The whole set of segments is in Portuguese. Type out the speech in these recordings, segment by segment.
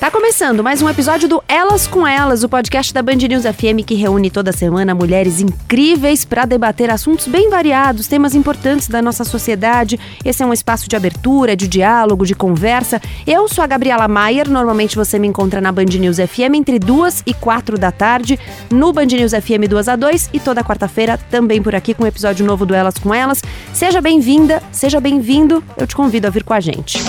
Tá começando mais um episódio do Elas com Elas, o podcast da Band News FM que reúne toda semana mulheres incríveis para debater assuntos bem variados, temas importantes da nossa sociedade. Esse é um espaço de abertura, de diálogo, de conversa. Eu sou a Gabriela Maier, normalmente você me encontra na Band News FM entre duas e quatro da tarde, no Band News FM 2 a 2 e toda quarta-feira também por aqui com um episódio novo do Elas com Elas. Seja bem-vinda, seja bem-vindo, eu te convido a vir com a gente.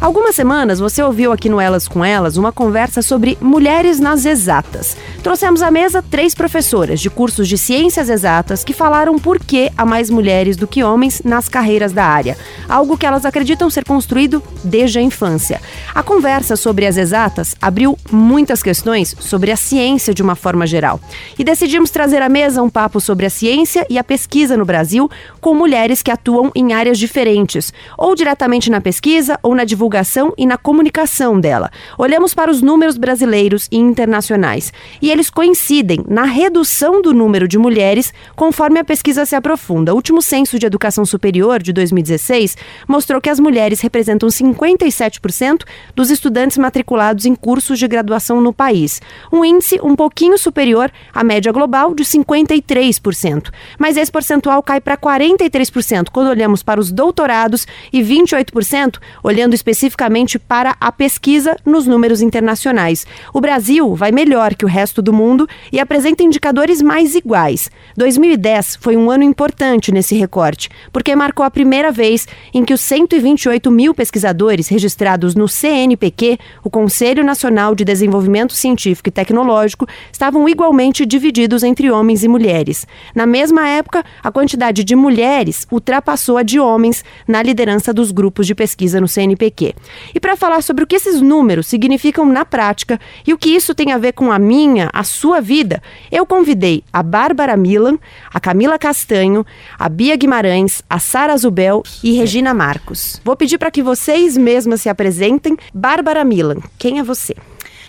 Algumas semanas você ouviu aqui no Elas com Elas uma conversa sobre mulheres nas exatas. Trouxemos à mesa três professoras de cursos de ciências exatas que falaram por que há mais mulheres do que homens nas carreiras da área, algo que elas acreditam ser construído desde a infância. A conversa sobre as exatas abriu muitas questões sobre a ciência de uma forma geral. E decidimos trazer à mesa um papo sobre a ciência e a pesquisa no Brasil com mulheres que atuam em áreas diferentes, ou diretamente na pesquisa ou na divulgação divulgação e na comunicação dela. Olhamos para os números brasileiros e internacionais e eles coincidem na redução do número de mulheres conforme a pesquisa se aprofunda. O último censo de educação superior de 2016 mostrou que as mulheres representam 57% dos estudantes matriculados em cursos de graduação no país, um índice um pouquinho superior à média global de 53%. Mas esse percentual cai para 43% quando olhamos para os doutorados e 28% olhando especificamente especificamente para a pesquisa nos números internacionais. O Brasil vai melhor que o resto do mundo e apresenta indicadores mais iguais. 2010 foi um ano importante nesse recorte, porque marcou a primeira vez em que os 128 mil pesquisadores registrados no CNPq, o Conselho Nacional de Desenvolvimento Científico e Tecnológico, estavam igualmente divididos entre homens e mulheres. Na mesma época, a quantidade de mulheres ultrapassou a de homens na liderança dos grupos de pesquisa no CNPq. E para falar sobre o que esses números significam na prática e o que isso tem a ver com a minha, a sua vida, eu convidei a Bárbara Milan, a Camila Castanho, a Bia Guimarães, a Sara Zubel e Regina Marcos. Vou pedir para que vocês mesmas se apresentem. Bárbara Milan, quem é você?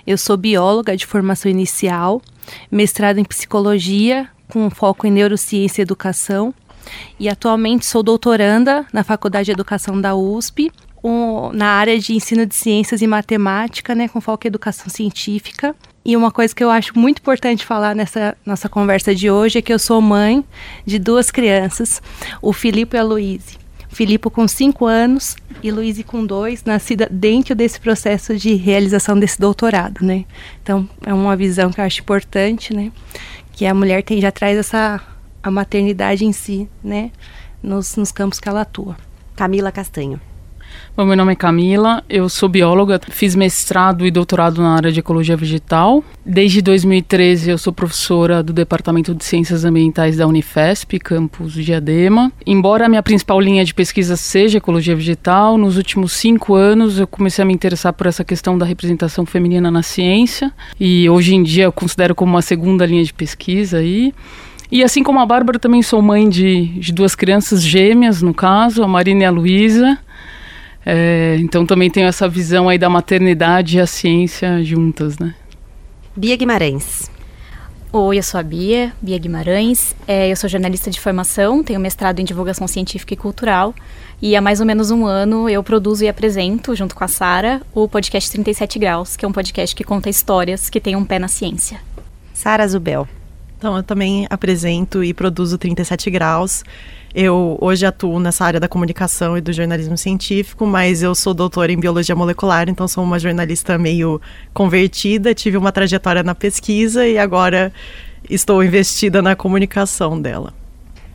Eu sou bióloga de formação inicial, mestrada em psicologia, com foco em neurociência e educação. E atualmente sou doutoranda na Faculdade de Educação da USP um, na área de ensino de ciências e matemática, né, com foco em educação científica. E uma coisa que eu acho muito importante falar nessa nossa conversa de hoje é que eu sou mãe de duas crianças, o Filipe e a Luíse. Filipe com 5 anos e Luíse com 2, nascida dentro desse processo de realização desse doutorado, né? Então, é uma visão que eu acho importante, né? Que a mulher tem, já traz essa a maternidade em si, né? Nos, nos campos que ela atua. Camila Castanho. Bom, meu nome é Camila, eu sou bióloga, fiz mestrado e doutorado na área de ecologia vegetal. Desde 2013 eu sou professora do Departamento de Ciências Ambientais da Unifesp, campus Diadema. Embora a minha principal linha de pesquisa seja ecologia vegetal, nos últimos cinco anos eu comecei a me interessar por essa questão da representação feminina na ciência e hoje em dia eu considero como uma segunda linha de pesquisa aí. E assim como a Bárbara, também sou mãe de, de duas crianças gêmeas, no caso, a Marina e a Luísa. É, então também tenho essa visão aí da maternidade e a ciência juntas, né? Bia Guimarães. Oi, eu sou a Bia, Bia Guimarães. É, eu sou jornalista de formação, tenho mestrado em divulgação científica e cultural. E há mais ou menos um ano eu produzo e apresento, junto com a Sara, o podcast 37 Graus, que é um podcast que conta histórias que têm um pé na ciência. Sara Zubel. Então, eu também apresento e produzo 37 Graus. Eu hoje atuo nessa área da comunicação e do jornalismo científico, mas eu sou doutora em biologia molecular, então sou uma jornalista meio convertida, tive uma trajetória na pesquisa e agora estou investida na comunicação dela.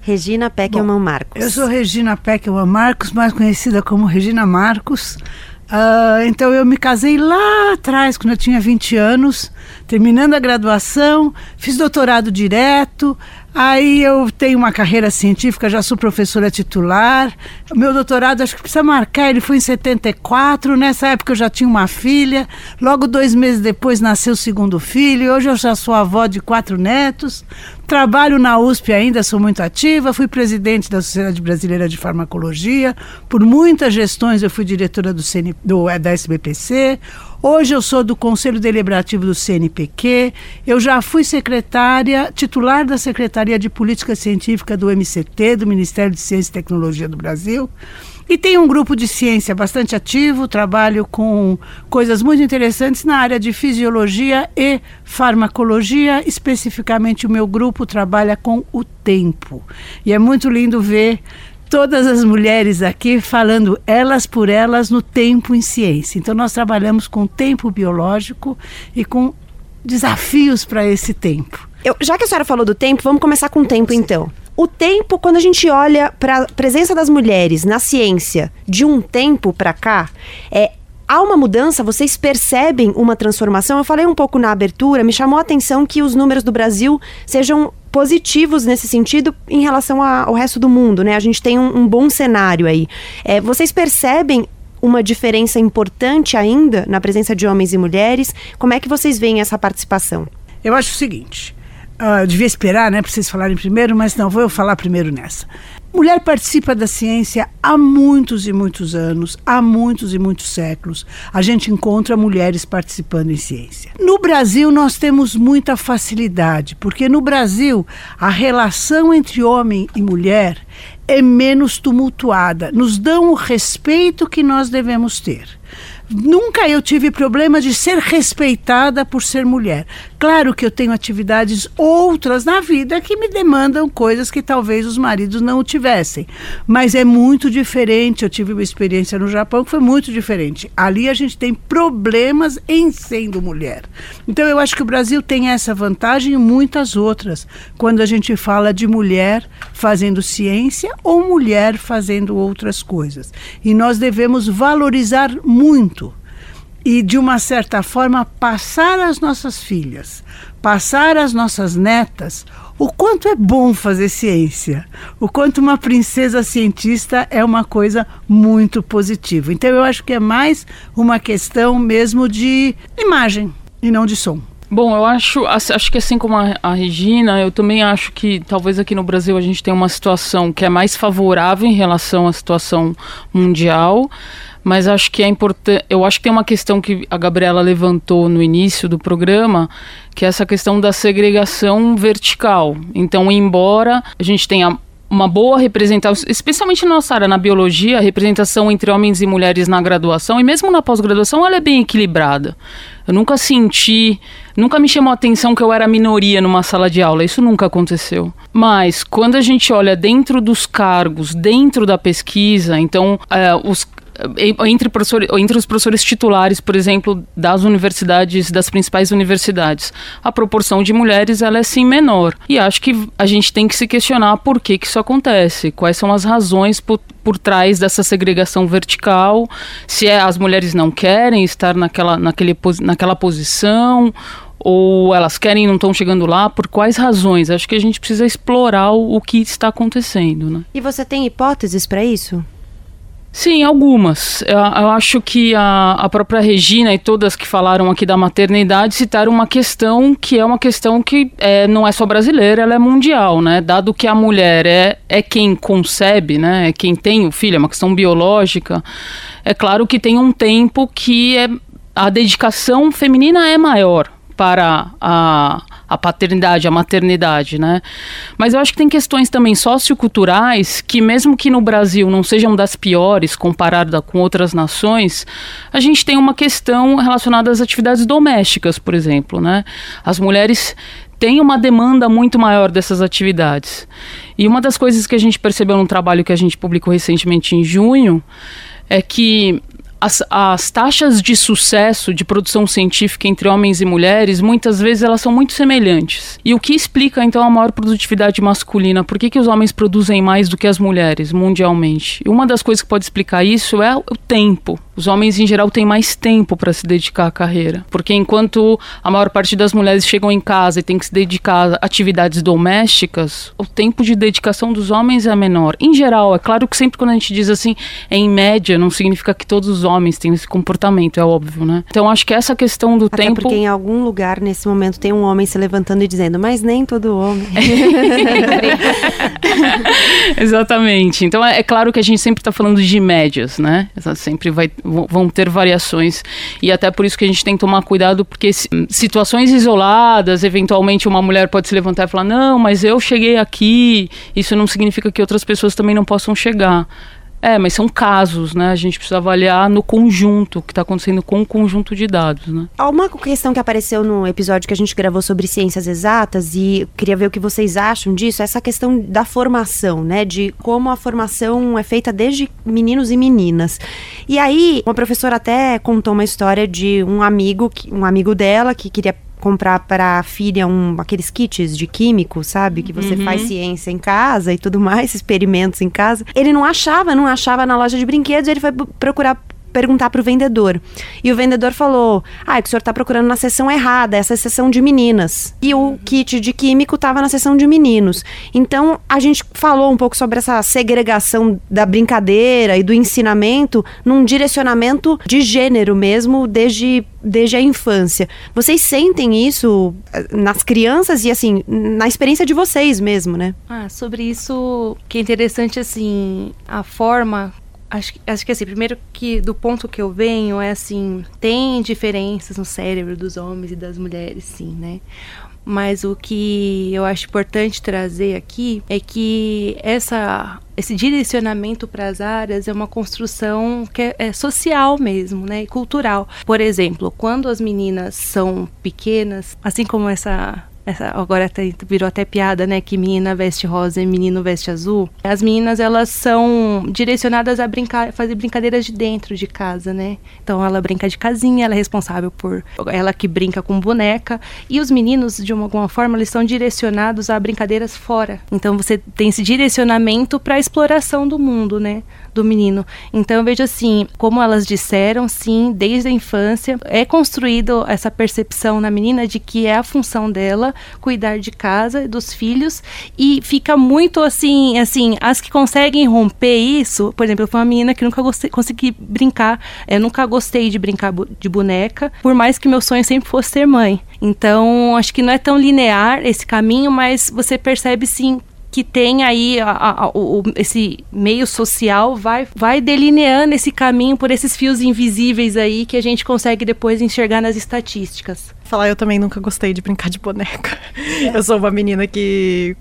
Regina Peckelman Marcos. Eu sou Regina Peckelman Marcos, mais conhecida como Regina Marcos. Uh, então eu me casei lá atrás, quando eu tinha 20 anos, terminando a graduação, fiz doutorado direto, Aí eu tenho uma carreira científica, já sou professora titular. Meu doutorado, acho que precisa marcar, ele foi em 74. Nessa época eu já tinha uma filha. Logo dois meses depois nasceu o segundo filho. Hoje eu já sou avó de quatro netos. Trabalho na USP ainda, sou muito ativa. Fui presidente da Sociedade Brasileira de Farmacologia. Por muitas gestões eu fui diretora do, CN, do da SBPC. Hoje eu sou do Conselho Deliberativo do CNPq, eu já fui secretária, titular da Secretaria de Política Científica do MCT, do Ministério de Ciência e Tecnologia do Brasil. E tem um grupo de ciência bastante ativo, trabalho com coisas muito interessantes na área de fisiologia e farmacologia. Especificamente, o meu grupo trabalha com o tempo. E é muito lindo ver todas as mulheres aqui falando elas por elas no tempo em ciência. Então, nós trabalhamos com tempo biológico e com desafios para esse tempo. Eu, já que a senhora falou do tempo, vamos começar com o tempo então. O tempo, quando a gente olha para a presença das mulheres na ciência de um tempo para cá, é há uma mudança? Vocês percebem uma transformação? Eu falei um pouco na abertura, me chamou a atenção que os números do Brasil sejam positivos nesse sentido em relação ao resto do mundo, né? A gente tem um, um bom cenário aí. É, vocês percebem uma diferença importante ainda na presença de homens e mulheres? Como é que vocês veem essa participação? Eu acho o seguinte: Uh, eu devia esperar, né, para vocês falarem primeiro, mas não, vou eu falar primeiro nessa. Mulher participa da ciência há muitos e muitos anos, há muitos e muitos séculos. A gente encontra mulheres participando em ciência. No Brasil, nós temos muita facilidade, porque no Brasil, a relação entre homem e mulher é menos tumultuada, nos dão o respeito que nós devemos ter. Nunca eu tive problema de ser respeitada por ser mulher. Claro que eu tenho atividades outras na vida que me demandam coisas que talvez os maridos não tivessem. Mas é muito diferente. Eu tive uma experiência no Japão que foi muito diferente. Ali a gente tem problemas em sendo mulher. Então eu acho que o Brasil tem essa vantagem e muitas outras. Quando a gente fala de mulher fazendo ciência ou mulher fazendo outras coisas. E nós devemos valorizar muito e, de uma certa forma, passar às nossas filhas, passar às nossas netas o quanto é bom fazer ciência, o quanto uma princesa cientista é uma coisa muito positiva. Então, eu acho que é mais uma questão mesmo de imagem e não de som. Bom, eu acho, acho que assim como a, a, Regina, eu também acho que talvez aqui no Brasil a gente tenha uma situação que é mais favorável em relação à situação mundial mas acho que é importante. Eu acho que tem uma questão que a Gabriela levantou no início do programa, que é essa questão da segregação vertical. Então, embora a gente tenha uma boa representação, especialmente na nossa área, na biologia, a representação entre homens e mulheres na graduação e mesmo na pós-graduação, ela é bem equilibrada. Eu nunca senti, nunca me chamou a atenção que eu era minoria numa sala de aula, isso nunca aconteceu. Mas quando a gente olha dentro dos cargos, dentro da pesquisa, então é, os entre, entre os professores titulares, por exemplo, das universidades, das principais universidades, a proporção de mulheres ela é sim menor. E acho que a gente tem que se questionar por que, que isso acontece, quais são as razões por, por trás dessa segregação vertical, se é as mulheres não querem estar naquela, naquele, naquela posição ou elas querem e não estão chegando lá, por quais razões? Acho que a gente precisa explorar o, o que está acontecendo. Né? E você tem hipóteses para isso? Sim, algumas. Eu, eu acho que a, a, própria Regina e todas que falaram aqui da maternidade citaram uma questão que é uma questão que é, não é só brasileira, ela é mundial, né? Dado que a mulher é, é quem concebe, né? É quem tem o filho, é uma questão biológica. É claro que tem um tempo que é, a dedicação feminina é maior para a a paternidade, a maternidade, né? Mas eu acho que tem questões também socioculturais que, mesmo que no Brasil não sejam das piores comparada com outras nações, a gente tem uma questão relacionada às atividades domésticas, por exemplo, né? As mulheres têm uma demanda muito maior dessas atividades. E uma das coisas que a gente percebeu no trabalho que a gente publicou recentemente em junho é que as, as taxas de sucesso de produção científica entre homens e mulheres, muitas vezes elas são muito semelhantes. E o que explica então a maior produtividade masculina? Por que, que os homens produzem mais do que as mulheres mundialmente? E uma das coisas que pode explicar isso é o tempo. Os homens, em geral, têm mais tempo para se dedicar à carreira. Porque enquanto a maior parte das mulheres chegam em casa e tem que se dedicar a atividades domésticas, o tempo de dedicação dos homens é menor. Em geral, é claro que sempre quando a gente diz assim, em média, não significa que todos os homens têm esse comportamento, é óbvio, né? Então acho que essa questão do Até tempo. Porque em algum lugar nesse momento tem um homem se levantando e dizendo, mas nem todo homem. Exatamente. Então é, é, claro que a gente sempre está falando de médias, né? Sempre vai vão ter variações. E até por isso que a gente tem que tomar cuidado, porque situações isoladas, eventualmente uma mulher pode se levantar e falar: não, mas eu cheguei aqui, isso não significa que outras pessoas também não possam chegar. É, mas são casos, né? A gente precisa avaliar no conjunto, o que está acontecendo com o conjunto de dados, né? Há uma questão que apareceu no episódio que a gente gravou sobre ciências exatas e queria ver o que vocês acham disso, essa questão da formação, né? De como a formação é feita desde meninos e meninas. E aí, uma professora até contou uma história de um amigo, um amigo dela que queria comprar para a filha um, aqueles kits de químico, sabe? Que você uhum. faz ciência em casa e tudo mais, experimentos em casa. Ele não achava, não achava na loja de brinquedos, ele foi procurar perguntar para o vendedor. E o vendedor falou: Ah, é que o senhor está procurando na seção errada, essa é a de meninas. E o kit de químico estava na seção de meninos. Então a gente falou um pouco sobre essa segregação da brincadeira e do ensinamento num direcionamento de gênero mesmo, desde, desde a infância. Vocês sentem isso eh, nas crianças e assim, na experiência de vocês mesmo, né? Ah, sobre isso que é interessante assim, a forma Acho, acho que assim, primeiro que do ponto que eu venho é assim, tem diferenças no cérebro dos homens e das mulheres, sim, né? Mas o que eu acho importante trazer aqui é que essa, esse direcionamento para as áreas é uma construção que é, é, social mesmo, né, e cultural. Por exemplo, quando as meninas são pequenas, assim como essa essa, agora até, virou até piada, né? Que menina veste rosa e menino veste azul. As meninas, elas são direcionadas a brincar, fazer brincadeiras de dentro de casa, né? Então ela brinca de casinha, ela é responsável por. Ela que brinca com boneca. E os meninos, de alguma forma, eles são direcionados a brincadeiras fora. Então você tem esse direcionamento para a exploração do mundo, né? Do menino. Então eu vejo assim, como elas disseram, sim, desde a infância é construído essa percepção na menina de que é a função dela cuidar de casa, dos filhos e fica muito assim, assim, as que conseguem romper isso, por exemplo, eu fui uma menina que nunca gostei, consegui brincar, eu nunca gostei de brincar de boneca, por mais que meu sonho sempre fosse ser mãe. Então, acho que não é tão linear esse caminho, mas você percebe sim que tem aí a, a, o, esse meio social vai, vai delineando esse caminho por esses fios invisíveis aí que a gente consegue depois enxergar nas estatísticas. Falar, eu também nunca gostei de brincar de boneca. Eu sou uma menina que,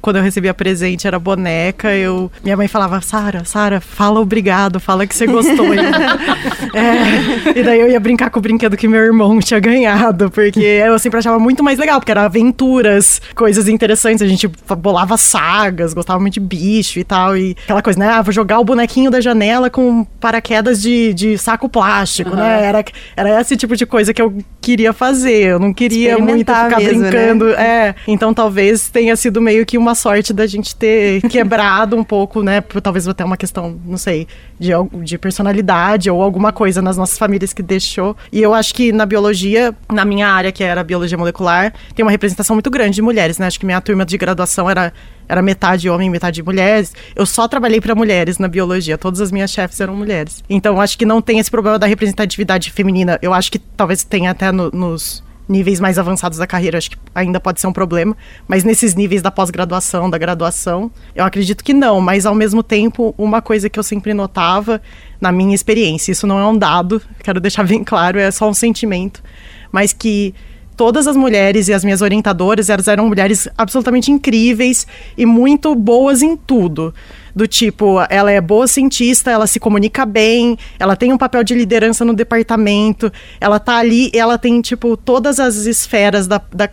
quando eu recebia presente, era boneca. Eu, minha mãe falava, Sara, Sara, fala obrigado, fala que você gostou. é, e daí eu ia brincar com o brinquedo que meu irmão tinha ganhado, porque eu sempre achava muito mais legal, porque era aventuras, coisas interessantes. A gente bolava sagas, gostava muito de bicho e tal. E aquela coisa, né? Ah, vou jogar o bonequinho da janela com paraquedas de, de saco plástico, uhum. né? Era, era esse tipo de coisa que eu queria fazer fazer, eu não queria muito ficar mesmo, né? brincando. Né? É, então talvez tenha sido meio que uma sorte da gente ter quebrado um pouco, né? Por, talvez até uma questão, não sei, de, de personalidade ou alguma coisa nas nossas famílias que deixou. E eu acho que na biologia, na minha área, que era biologia molecular, tem uma representação muito grande de mulheres, né? Acho que minha turma de graduação era era metade homem, metade mulheres. Eu só trabalhei para mulheres na biologia, todas as minhas chefes eram mulheres. Então acho que não tem esse problema da representatividade feminina. Eu acho que talvez tenha até no, nos níveis mais avançados da carreira, acho que ainda pode ser um problema, mas nesses níveis da pós-graduação, da graduação, eu acredito que não, mas ao mesmo tempo, uma coisa que eu sempre notava na minha experiência, isso não é um dado, quero deixar bem claro, é só um sentimento, mas que todas as mulheres e as minhas orientadoras, elas eram mulheres absolutamente incríveis e muito boas em tudo. Do tipo, ela é boa cientista, ela se comunica bem, ela tem um papel de liderança no departamento, ela tá ali, ela tem, tipo, todas as esferas da, da,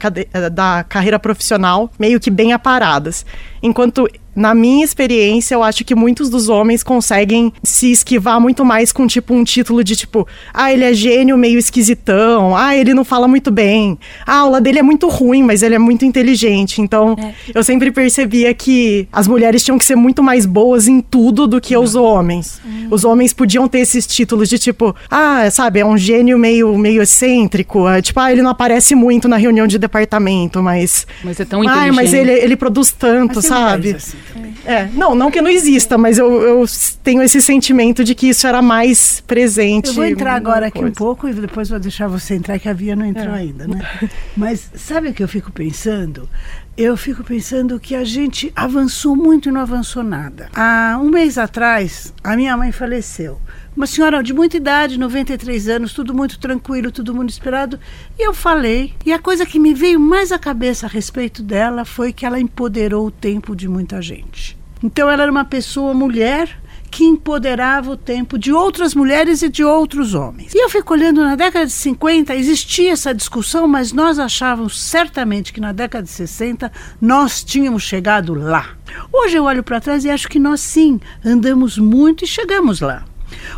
da carreira profissional meio que bem aparadas. Enquanto na minha experiência, eu acho que muitos dos homens conseguem se esquivar muito mais com, tipo, um título de, tipo, ah, ele é gênio meio esquisitão, ah, ele não fala muito bem, ah, a aula dele é muito ruim, mas ele é muito inteligente. Então, é. eu sempre percebia que as mulheres tinham que ser muito mais boas em tudo do que os homens. Hum. Os homens podiam ter esses títulos de, tipo, ah, sabe, é um gênio meio, meio excêntrico, é, tipo, ah, ele não aparece muito na reunião de departamento, mas... Mas é tão inteligente. Ah, mas ele, ele produz tanto, sabe? Assim. É, não, não que não exista, mas eu, eu tenho esse sentimento de que isso era mais presente. Eu vou entrar agora aqui um pouco e depois vou deixar você entrar, que a Via não entrou é. ainda, né? Mas sabe o que eu fico pensando? eu fico pensando que a gente avançou muito e não avançou nada. Há um mês atrás, a minha mãe faleceu. Uma senhora de muita idade, 93 anos, tudo muito tranquilo, tudo muito esperado. E eu falei. E a coisa que me veio mais à cabeça a respeito dela foi que ela empoderou o tempo de muita gente. Então ela era uma pessoa mulher que empoderava o tempo de outras mulheres e de outros homens. E eu fico olhando, na década de 50 existia essa discussão, mas nós achávamos certamente que na década de 60 nós tínhamos chegado lá. Hoje eu olho para trás e acho que nós sim andamos muito e chegamos lá.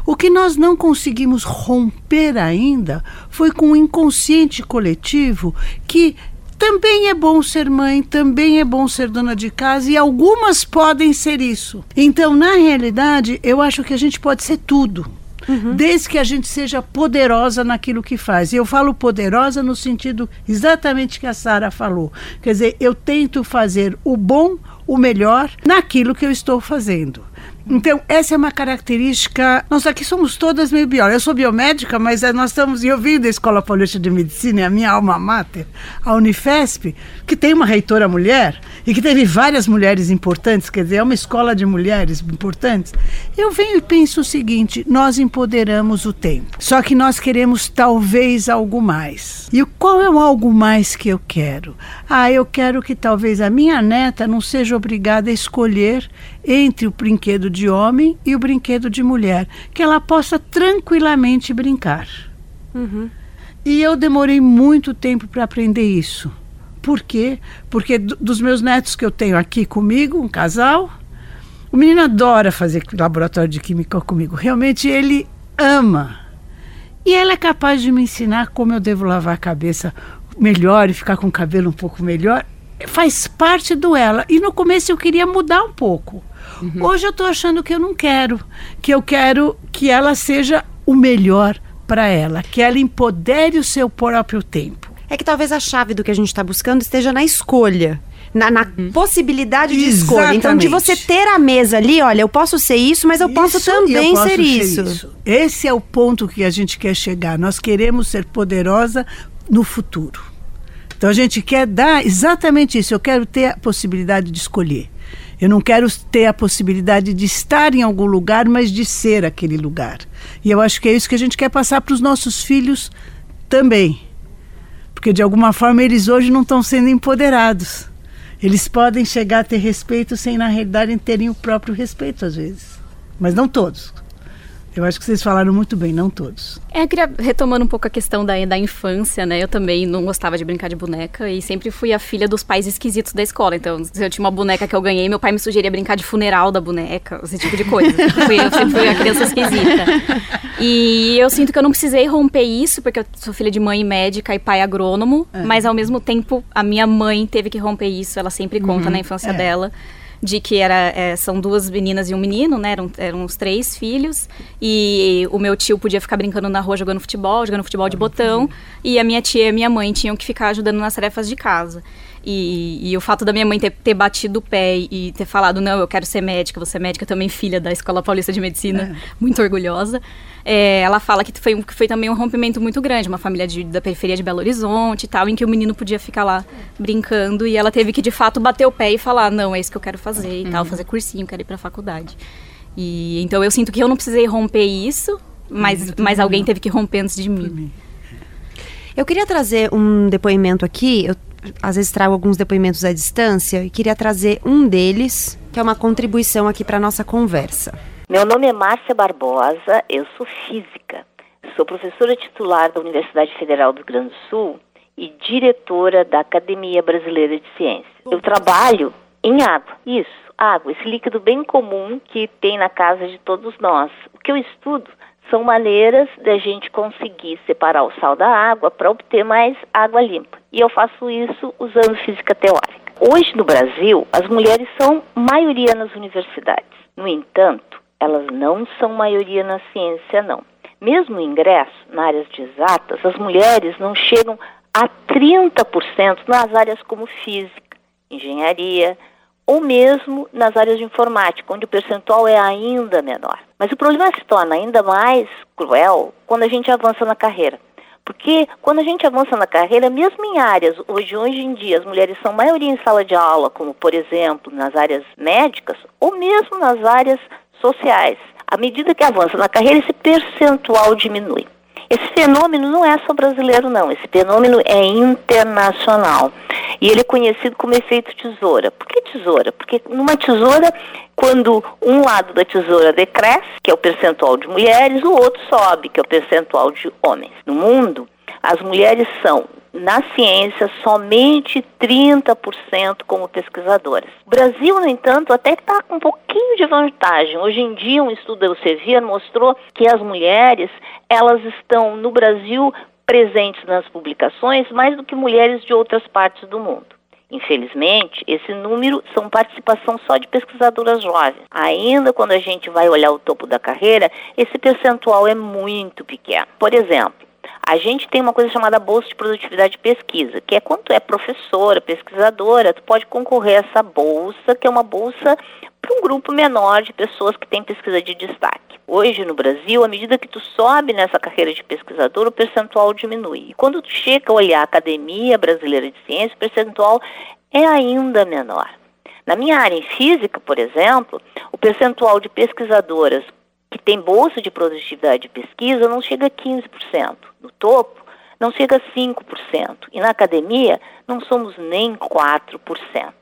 O que nós não conseguimos romper ainda foi com o inconsciente coletivo que também é bom ser mãe, também é bom ser dona de casa e algumas podem ser isso. Então, na realidade, eu acho que a gente pode ser tudo. Uhum. Desde que a gente seja poderosa naquilo que faz. E eu falo poderosa no sentido exatamente que a Sara falou. Quer dizer, eu tento fazer o bom, o melhor naquilo que eu estou fazendo. Então, essa é uma característica. Nós aqui somos todas meio biólogas. Eu sou biomédica, mas eh, nós estamos. Eu vim da Escola Paulista de Medicina, é a minha alma mater, a Unifesp, que tem uma reitora mulher e que teve várias mulheres importantes, quer dizer, é uma escola de mulheres importantes. Eu venho e penso o seguinte: nós empoderamos o tempo. Só que nós queremos talvez algo mais. E qual é o algo mais que eu quero? Ah, eu quero que talvez a minha neta não seja obrigada a escolher entre o brinquedo de homem e o brinquedo de mulher, que ela possa tranquilamente brincar. Uhum. E eu demorei muito tempo para aprender isso. Por quê? Porque dos meus netos que eu tenho aqui comigo, um casal, o menino adora fazer laboratório de química comigo. Realmente ele ama. E ela é capaz de me ensinar como eu devo lavar a cabeça melhor e ficar com o cabelo um pouco melhor. Faz parte do ela. E no começo eu queria mudar um pouco. Uhum. Hoje eu estou achando que eu não quero, que eu quero que ela seja o melhor para ela, que ela empodere o seu próprio tempo. É que talvez a chave do que a gente está buscando esteja na escolha. Na, na uhum. possibilidade de Exatamente. escolha. Então, de você ter a mesa ali, olha, eu posso ser isso, mas eu isso, posso também eu posso ser, ser isso. isso. Esse é o ponto que a gente quer chegar. Nós queremos ser poderosa no futuro. Então a gente quer dar exatamente isso. Eu quero ter a possibilidade de escolher. Eu não quero ter a possibilidade de estar em algum lugar, mas de ser aquele lugar. E eu acho que é isso que a gente quer passar para os nossos filhos também. Porque de alguma forma eles hoje não estão sendo empoderados. Eles podem chegar a ter respeito sem, na realidade, terem o próprio respeito, às vezes. Mas não todos. Eu acho que vocês falaram muito bem, não todos. É, eu queria, retomando um pouco a questão da, da infância, né? Eu também não gostava de brincar de boneca e sempre fui a filha dos pais esquisitos da escola. Então, se eu tinha uma boneca que eu ganhei, meu pai me sugeria brincar de funeral da boneca, esse tipo de coisa. eu, fui, eu sempre fui a criança esquisita. E eu sinto que eu não precisei romper isso, porque eu sou filha de mãe médica e pai agrônomo, é. mas ao mesmo tempo a minha mãe teve que romper isso, ela sempre conta uhum, na infância é. dela de que era, é, são duas meninas e um menino, né? Eram, eram os três filhos. E o meu tio podia ficar brincando na rua jogando futebol, jogando futebol de botão. E a minha tia e a minha mãe tinham que ficar ajudando nas tarefas de casa. E, e, o fato da minha mãe ter, ter, batido o pé e ter falado, não, eu quero ser médica, você é médica também, filha da Escola Paulista de Medicina, é. muito orgulhosa. É, ela fala que foi, que foi também um rompimento muito grande, uma família de, da periferia de Belo Horizonte e tal, em que o menino podia ficar lá brincando e ela teve que de fato bater o pé e falar, não, é isso que eu quero fazer e uhum. tal, fazer cursinho, quero ir pra faculdade. E então eu sinto que eu não precisei romper isso, mas, mas alguém teve que romper antes de mim. Eu queria trazer um depoimento aqui. Eu às vezes trago alguns depoimentos à distância e queria trazer um deles, que é uma contribuição aqui para a nossa conversa. Meu nome é Márcia Barbosa, eu sou física. Sou professora titular da Universidade Federal do Rio Grande do Sul e diretora da Academia Brasileira de Ciências. Eu trabalho em água, isso, água, esse líquido bem comum que tem na casa de todos nós. O que eu estudo são maneiras da gente conseguir separar o sal da água para obter mais água limpa. E eu faço isso usando física teórica. Hoje no Brasil, as mulheres são maioria nas universidades. No entanto, elas não são maioria na ciência, não. Mesmo no ingresso, na áreas de exatas, as mulheres não chegam a 30% nas áreas como física, engenharia, ou mesmo nas áreas de informática, onde o percentual é ainda menor. Mas o problema se torna ainda mais cruel quando a gente avança na carreira, Porque quando a gente avança na carreira, mesmo em áreas hoje, hoje em dia as mulheres são maioria em sala de aula, como por exemplo nas áreas médicas ou mesmo nas áreas sociais, à medida que avança na carreira, esse percentual diminui. Esse fenômeno não é só brasileiro, não. Esse fenômeno é internacional. E ele é conhecido como efeito tesoura. Por que tesoura? Porque numa tesoura, quando um lado da tesoura decresce, que é o percentual de mulheres, o outro sobe, que é o percentual de homens. No mundo, as mulheres são na ciência somente 30% como pesquisadoras. O Brasil, no entanto, até está com um pouquinho de vantagem. Hoje em dia, um estudo da Elsevier mostrou que as mulheres, elas estão no Brasil presentes nas publicações mais do que mulheres de outras partes do mundo. Infelizmente, esse número são participação só de pesquisadoras jovens. Ainda quando a gente vai olhar o topo da carreira, esse percentual é muito pequeno. Por exemplo, a gente tem uma coisa chamada Bolsa de Produtividade de Pesquisa, que é quando tu é professora, pesquisadora, tu pode concorrer a essa bolsa, que é uma bolsa para um grupo menor de pessoas que têm pesquisa de destaque. Hoje no Brasil, à medida que tu sobe nessa carreira de pesquisador, o percentual diminui. E quando tu chega a olhar a Academia Brasileira de Ciências, o percentual é ainda menor. Na minha área em física, por exemplo, o percentual de pesquisadoras que tem bolsa de produtividade de pesquisa não chega a 15%. No topo, não chega a 5%. E na academia, não somos nem 4%.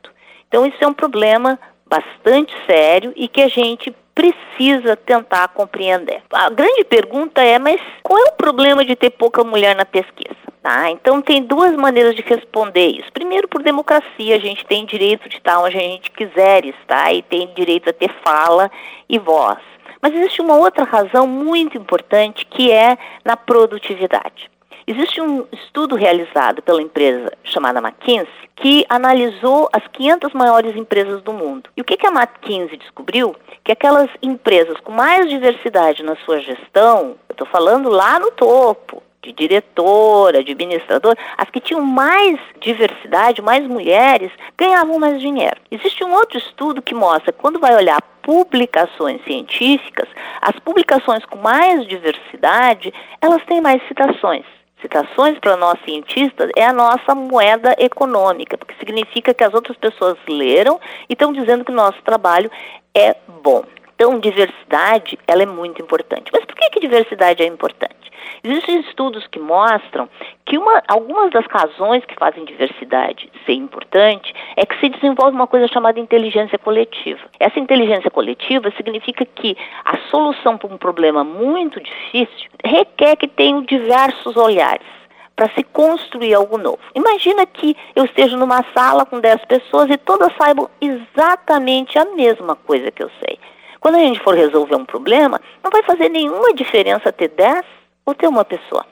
Então, isso é um problema bastante sério e que a gente precisa tentar compreender. A grande pergunta é, mas qual é o problema de ter pouca mulher na pesquisa? Tá? Então tem duas maneiras de responder isso. Primeiro, por democracia, a gente tem direito de estar onde a gente quiser estar e tem direito a ter fala e voz. Mas existe uma outra razão muito importante que é na produtividade. Existe um estudo realizado pela empresa chamada McKinsey que analisou as 500 maiores empresas do mundo. E o que, que a McKinsey descobriu? Que aquelas empresas com mais diversidade na sua gestão, eu estou falando lá no topo, de diretora, de administrador, as que tinham mais diversidade, mais mulheres, ganhavam mais dinheiro. Existe um outro estudo que mostra quando vai olhar publicações científicas, as publicações com mais diversidade, elas têm mais citações. Citações para nós cientistas é a nossa moeda econômica, porque significa que as outras pessoas leram e estão dizendo que o nosso trabalho é bom. Então, diversidade, ela é muito importante. Mas por que, que diversidade é importante? Existem estudos que mostram que uma, algumas das razões que fazem diversidade ser importante é que se desenvolve uma coisa chamada inteligência coletiva. Essa inteligência coletiva significa que a solução para um problema muito difícil requer que tenham diversos olhares para se construir algo novo. Imagina que eu esteja numa sala com 10 pessoas e todas saibam exatamente a mesma coisa que eu sei. Quando a gente for resolver um problema, não vai fazer nenhuma diferença ter 10 ou ter uma pessoa.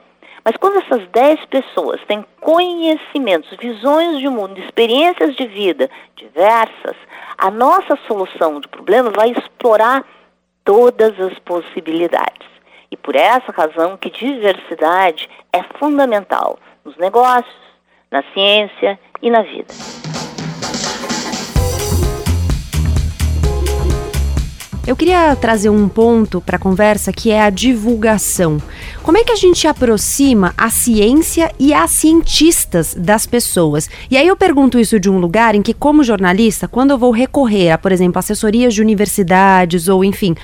Mas quando essas 10 pessoas têm conhecimentos, visões de mundo, experiências de vida diversas, a nossa solução de problema vai explorar todas as possibilidades. E por essa razão que diversidade é fundamental nos negócios, na ciência e na vida. Eu queria trazer um ponto para a conversa que é a divulgação. Como é que a gente aproxima a ciência e as cientistas das pessoas? E aí eu pergunto isso de um lugar em que, como jornalista, quando eu vou recorrer a, por exemplo, assessorias de universidades ou, enfim,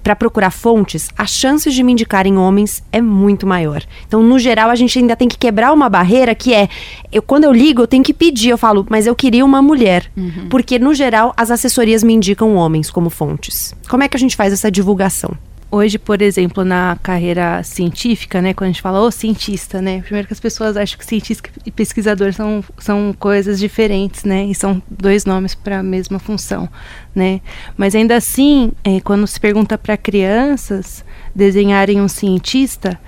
para procurar fontes, as chances de me indicarem homens é muito maior. Então, no geral, a gente ainda tem que quebrar uma barreira que é, eu, quando eu ligo, eu tenho que pedir, eu falo, mas eu queria uma mulher. Uhum. Porque, no geral, as assessorias me indicam homens como fontes. Como é que a gente faz essa divulgação? Hoje, por exemplo, na carreira científica, né, quando a gente fala o cientista, né, primeiro que as pessoas acham que cientista e pesquisador são, são coisas diferentes, né, e são dois nomes para a mesma função, né. Mas ainda assim, é, quando se pergunta para crianças desenharem um cientista,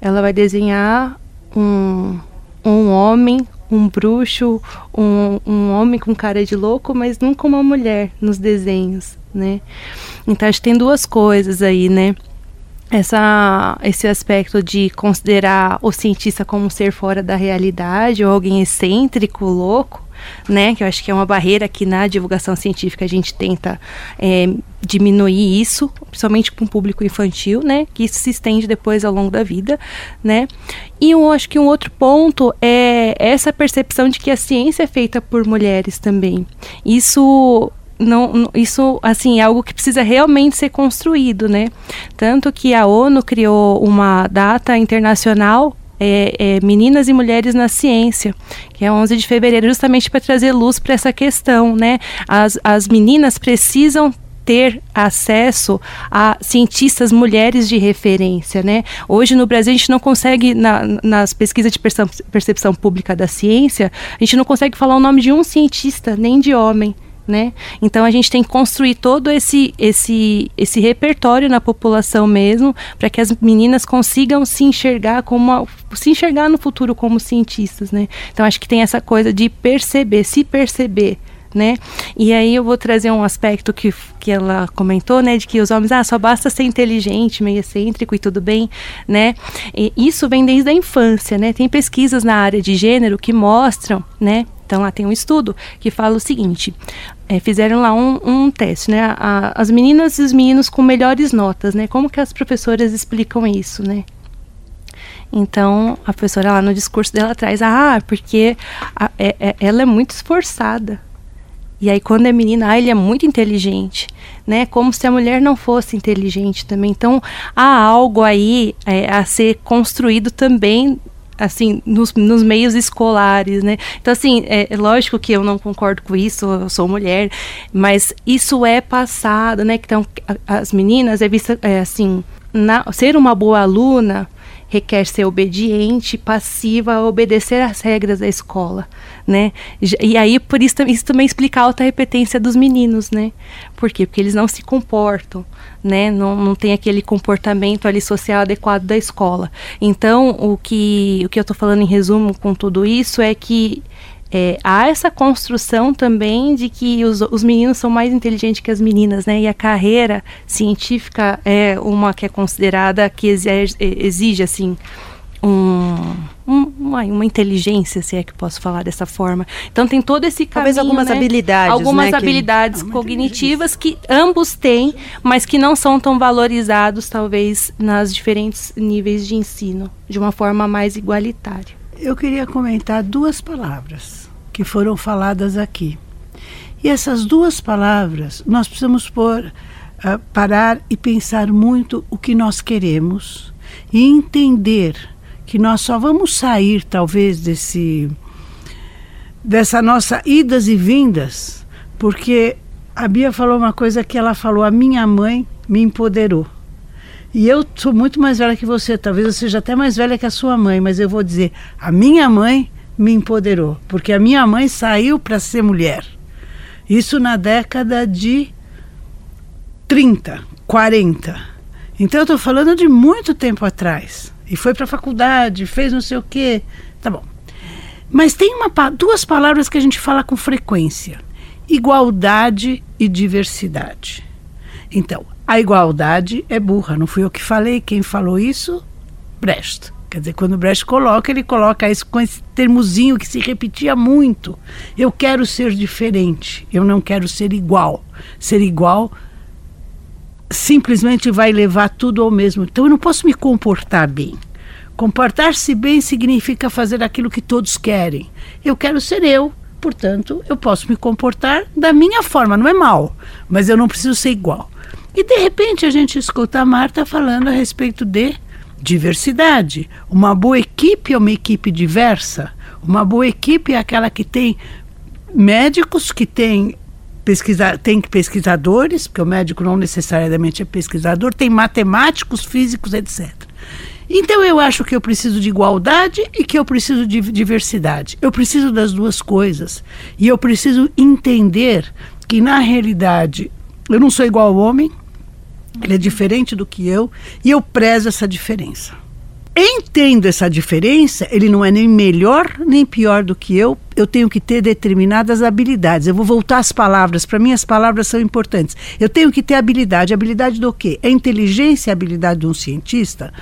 ela vai desenhar um, um homem um bruxo, um, um homem com cara de louco, mas nunca uma mulher nos desenhos, né? Então acho que tem duas coisas aí, né? Essa, esse aspecto de considerar o cientista como um ser fora da realidade ou alguém excêntrico, louco, né? Que eu acho que é uma barreira que na divulgação científica a gente tenta é, diminuir isso, principalmente com o público infantil, né? Que isso se estende depois ao longo da vida, né? E eu acho que um outro ponto é essa percepção de que a ciência é feita por mulheres também. Isso não, isso assim é algo que precisa realmente ser construído, né? Tanto que a ONU criou uma data internacional é, é, Meninas e Mulheres na Ciência, que é 11 de fevereiro, justamente para trazer luz para essa questão, né? As, as meninas precisam ter acesso a cientistas mulheres de referência, né? Hoje no Brasil a gente não consegue, na, nas pesquisas de percepção pública da ciência, a gente não consegue falar o nome de um cientista, nem de homem né? Então a gente tem que construir todo esse esse esse repertório na população mesmo, para que as meninas consigam se enxergar como uma, se enxergar no futuro como cientistas, né? Então acho que tem essa coisa de perceber, se perceber né? E aí eu vou trazer um aspecto que, que ela comentou, né, de que os homens, ah, só basta ser inteligente, meio excêntrico e tudo bem, né? E isso vem desde a infância, né? Tem pesquisas na área de gênero que mostram, né, então lá tem um estudo que fala o seguinte: é, fizeram lá um, um teste, né? A, as meninas e os meninos com melhores notas, né? Como que as professoras explicam isso, né? Então a professora lá no discurso dela traz, ah, porque a, é, é, ela é muito esforçada. E aí quando é menina, ah, ele é muito inteligente, né? Como se a mulher não fosse inteligente também. Então há algo aí é, a ser construído também assim, nos, nos meios escolares, né? Então, assim, é, é, lógico que eu não concordo com isso, eu sou mulher, mas isso é passado, né? Então, as meninas é vista, é, assim, na, ser uma boa aluna requer ser obediente, passiva, obedecer às regras da escola, né? E aí por isso, isso também explica a alta repetência dos meninos, né? Por quê? Porque eles não se comportam, né? Não, não tem aquele comportamento ali social adequado da escola. Então, o que o que eu estou falando em resumo com tudo isso é que é, há essa construção também de que os, os, meninos são mais inteligentes que as meninas, né? E a carreira científica é uma que é considerada que exige, exige assim um, um, uma, uma, inteligência, se é que posso falar dessa forma. Então tem todo esse caminho, Talvez algumas né? habilidades, algumas né, habilidades que... cognitivas que ambos têm, mas que não são tão valorizados talvez nas diferentes níveis de ensino, de uma forma mais igualitária. Eu queria comentar duas palavras que foram faladas aqui. E essas duas palavras, nós precisamos por, uh, parar e pensar muito o que nós queremos e entender que nós só vamos sair, talvez, desse dessa nossa idas e vindas, porque a Bia falou uma coisa que ela falou: a minha mãe me empoderou. E eu sou muito mais velha que você, talvez eu seja até mais velha que a sua mãe, mas eu vou dizer, a minha mãe me empoderou, porque a minha mãe saiu para ser mulher. Isso na década de 30, 40. Então eu estou falando de muito tempo atrás. E foi para a faculdade, fez não sei o quê. Tá bom. Mas tem uma, duas palavras que a gente fala com frequência: igualdade e diversidade. Então, a igualdade é burra, não fui eu que falei, quem falou isso? Brecht. Quer dizer, quando Brecht coloca, ele coloca isso com esse termozinho que se repetia muito. Eu quero ser diferente, eu não quero ser igual. Ser igual simplesmente vai levar tudo ao mesmo. Então eu não posso me comportar bem. Comportar-se bem significa fazer aquilo que todos querem. Eu quero ser eu, portanto, eu posso me comportar da minha forma, não é mal, mas eu não preciso ser igual. E de repente a gente escuta a Marta falando a respeito de diversidade. Uma boa equipe é uma equipe diversa. Uma boa equipe é aquela que tem médicos, que tem pesquisa, tem pesquisadores, porque o médico não necessariamente é pesquisador, tem matemáticos, físicos, etc. Então eu acho que eu preciso de igualdade e que eu preciso de diversidade. Eu preciso das duas coisas. E eu preciso entender que na realidade eu não sou igual ao homem, ele é diferente do que eu e eu prezo essa diferença. Entendo essa diferença, ele não é nem melhor nem pior do que eu. Eu tenho que ter determinadas habilidades. Eu vou voltar às palavras. Para mim, as palavras são importantes. Eu tenho que ter habilidade. Habilidade do quê? A inteligência e habilidade de um cientista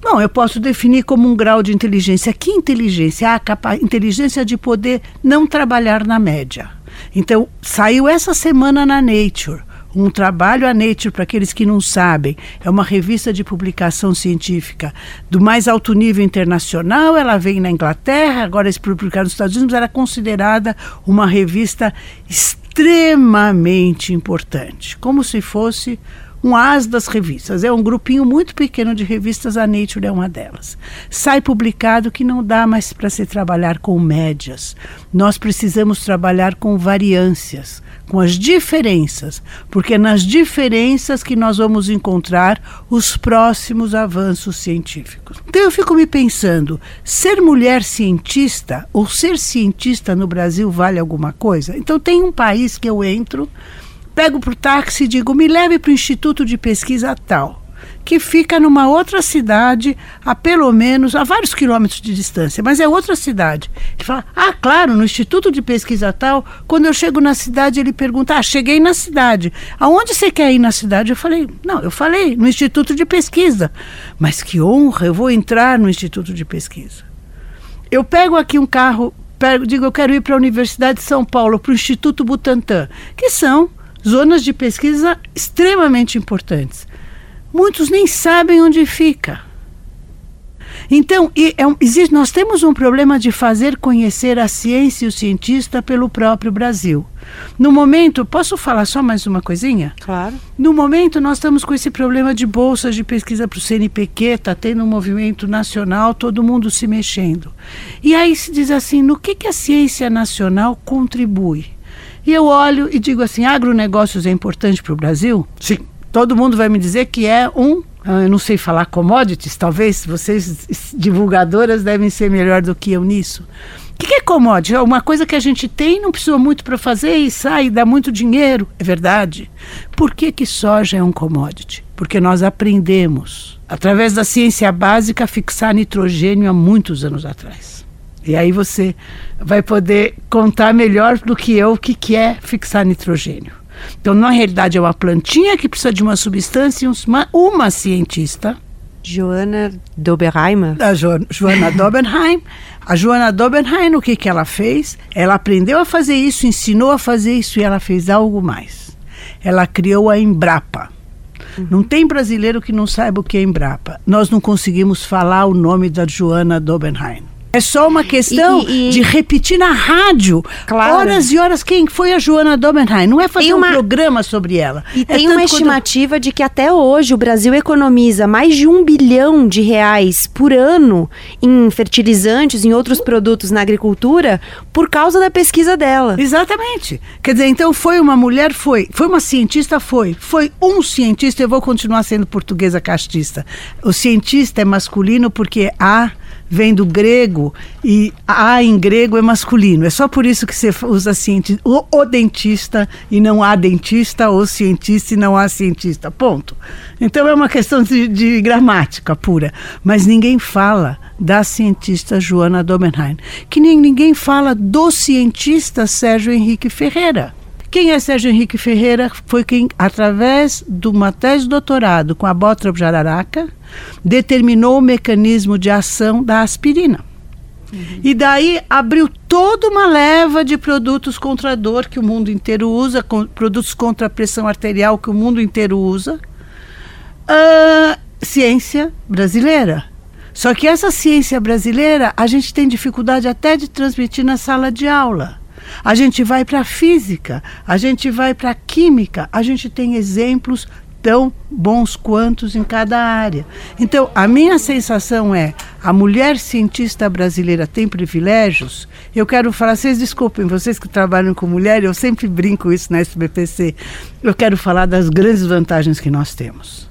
Bom, eu posso definir como um grau de inteligência. Que inteligência? A capa inteligência de poder não trabalhar na média. Então, saiu essa semana na Nature um trabalho a Nature, para aqueles que não sabem, é uma revista de publicação científica do mais alto nível internacional. Ela vem na Inglaterra, agora é publicada nos Estados Unidos, era é considerada uma revista extremamente importante, como se fosse um as das revistas. É um grupinho muito pequeno de revistas, a Nature é uma delas. Sai publicado que não dá mais para se trabalhar com médias. Nós precisamos trabalhar com variâncias, com as diferenças, porque é nas diferenças que nós vamos encontrar os próximos avanços científicos. Então eu fico me pensando, ser mulher cientista ou ser cientista no Brasil vale alguma coisa? Então tem um país que eu entro pego para o táxi e digo: me leve para o Instituto de Pesquisa tal, que fica numa outra cidade, a pelo menos a vários quilômetros de distância, mas é outra cidade. Ele fala: ah, claro, no Instituto de Pesquisa tal. Quando eu chego na cidade, ele pergunta: ah, cheguei na cidade. Aonde você quer ir na cidade? Eu falei: não, eu falei, no Instituto de Pesquisa. Mas que honra, eu vou entrar no Instituto de Pesquisa. Eu pego aqui um carro digo, eu quero ir para a Universidade de São Paulo, para o Instituto Butantan, que são zonas de pesquisa extremamente importantes. Muitos nem sabem onde fica. Então, é existe, nós temos um problema de fazer conhecer a ciência e o cientista pelo próprio Brasil. No momento, posso falar só mais uma coisinha? Claro. No momento, nós estamos com esse problema de bolsas de pesquisa para o CNPq, está tendo um movimento nacional, todo mundo se mexendo. E aí se diz assim: no que, que a ciência nacional contribui? E eu olho e digo assim: agronegócios é importante para o Brasil? Sim. Todo mundo vai me dizer que é um ah, eu não sei falar commodities, talvez vocês divulgadoras devem ser melhor do que eu nisso. O que, é commodity? É uma coisa que a gente tem, não precisa muito para fazer e sai, dá muito dinheiro. É verdade. Por que, que soja é um commodity? Porque nós aprendemos, através da ciência básica, a fixar nitrogênio há muitos anos atrás. E aí você vai poder contar melhor do que eu o que, que é fixar nitrogênio. Então, na realidade, é uma plantinha que precisa de uma substância, uma, uma cientista. Joana Doberheim. A jo, Joana Dobenheim. A Joana Dobenheim, o que, que ela fez? Ela aprendeu a fazer isso, ensinou a fazer isso e ela fez algo mais. Ela criou a Embrapa. Uhum. Não tem brasileiro que não saiba o que é Embrapa. Nós não conseguimos falar o nome da Joana Dobenheim. É só uma questão e, e, de repetir na rádio claro. horas e horas quem foi a Joana Domenheim. Não é fazer uma, um programa sobre ela. E é tem uma estimativa quando... de que até hoje o Brasil economiza mais de um bilhão de reais por ano em fertilizantes, em outros produtos na agricultura, por causa da pesquisa dela. Exatamente. Quer dizer, então foi uma mulher, foi. Foi uma cientista, foi. Foi um cientista, eu vou continuar sendo portuguesa castista. O cientista é masculino porque há vem do grego e a em grego é masculino. É só por isso que você usa cientista, o, o dentista e não há dentista, ou cientista e não há cientista. Ponto. Então é uma questão de, de gramática pura. Mas ninguém fala da cientista Joana Domenheim, que nem ninguém fala do cientista Sérgio Henrique Ferreira. Quem é Sérgio Henrique Ferreira foi quem, através de uma tese de doutorado com a Botra Jararaca, determinou o mecanismo de ação da aspirina. Uhum. E daí abriu toda uma leva de produtos contra dor que o mundo inteiro usa, com, produtos contra a pressão arterial que o mundo inteiro usa. Uh, ciência brasileira. Só que essa ciência brasileira a gente tem dificuldade até de transmitir na sala de aula. A gente vai para a física, a gente vai para a química, a gente tem exemplos tão bons quantos em cada área. Então, a minha sensação é: a mulher cientista brasileira tem privilégios? Eu quero falar, vocês desculpem, vocês que trabalham com mulher, eu sempre brinco isso na SBPC. Eu quero falar das grandes vantagens que nós temos.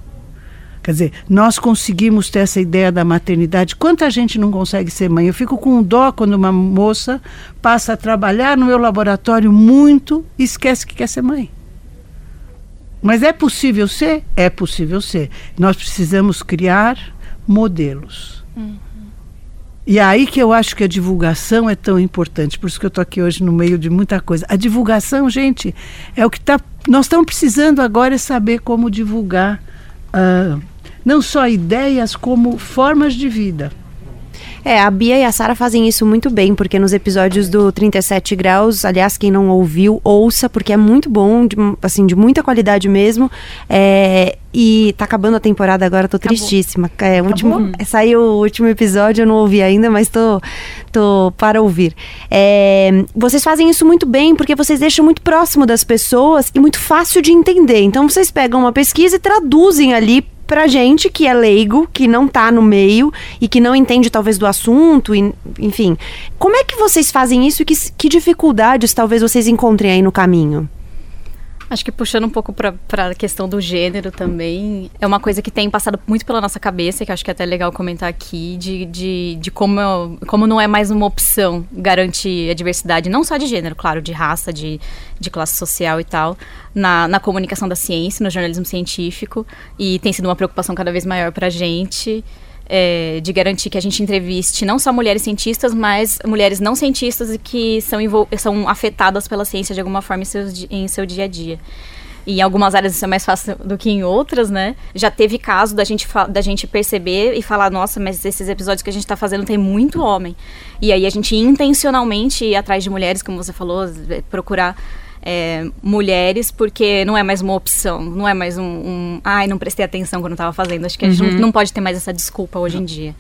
Quer dizer, nós conseguimos ter essa ideia da maternidade. Quanta gente não consegue ser mãe? Eu fico com dó quando uma moça passa a trabalhar no meu laboratório muito e esquece que quer ser mãe. Mas é possível ser? É possível ser. Nós precisamos criar modelos. Uhum. E é aí que eu acho que a divulgação é tão importante. Por isso que eu estou aqui hoje no meio de muita coisa. A divulgação, gente, é o que tá, nós estamos precisando agora é saber como divulgar. Uh, não só ideias, como formas de vida. É, a Bia e a Sara fazem isso muito bem, porque nos episódios do 37 graus, aliás, quem não ouviu, ouça, porque é muito bom, de, assim, de muita qualidade mesmo. É, e tá acabando a temporada agora, tô Acabou. tristíssima. É, último, saiu o último episódio, eu não ouvi ainda, mas tô, tô para ouvir. É, vocês fazem isso muito bem, porque vocês deixam muito próximo das pessoas e muito fácil de entender. Então vocês pegam uma pesquisa e traduzem ali pra gente que é leigo, que não tá no meio e que não entende talvez do assunto, e, enfim. Como é que vocês fazem isso e que, que dificuldades talvez vocês encontrem aí no caminho? Acho que puxando um pouco para a questão do gênero também, é uma coisa que tem passado muito pela nossa cabeça, que acho que é até legal comentar aqui, de, de, de como, como não é mais uma opção garantir a diversidade, não só de gênero, claro, de raça, de, de classe social e tal, na, na comunicação da ciência, no jornalismo científico, e tem sido uma preocupação cada vez maior para a gente é, de garantir que a gente entreviste não só mulheres cientistas, mas mulheres não cientistas e que são, são afetadas pela ciência de alguma forma em, em seu dia a dia. E em algumas áreas isso é mais fácil do que em outras, né? Já teve caso da gente, da gente perceber e falar, nossa, mas esses episódios que a gente está fazendo tem muito homem. E aí a gente intencionalmente ir atrás de mulheres, como você falou, procurar é, mulheres, porque não é mais uma opção, não é mais um, um ai, não prestei atenção quando estava fazendo. Acho que a gente não, uhum. não pode ter mais essa desculpa hoje em dia.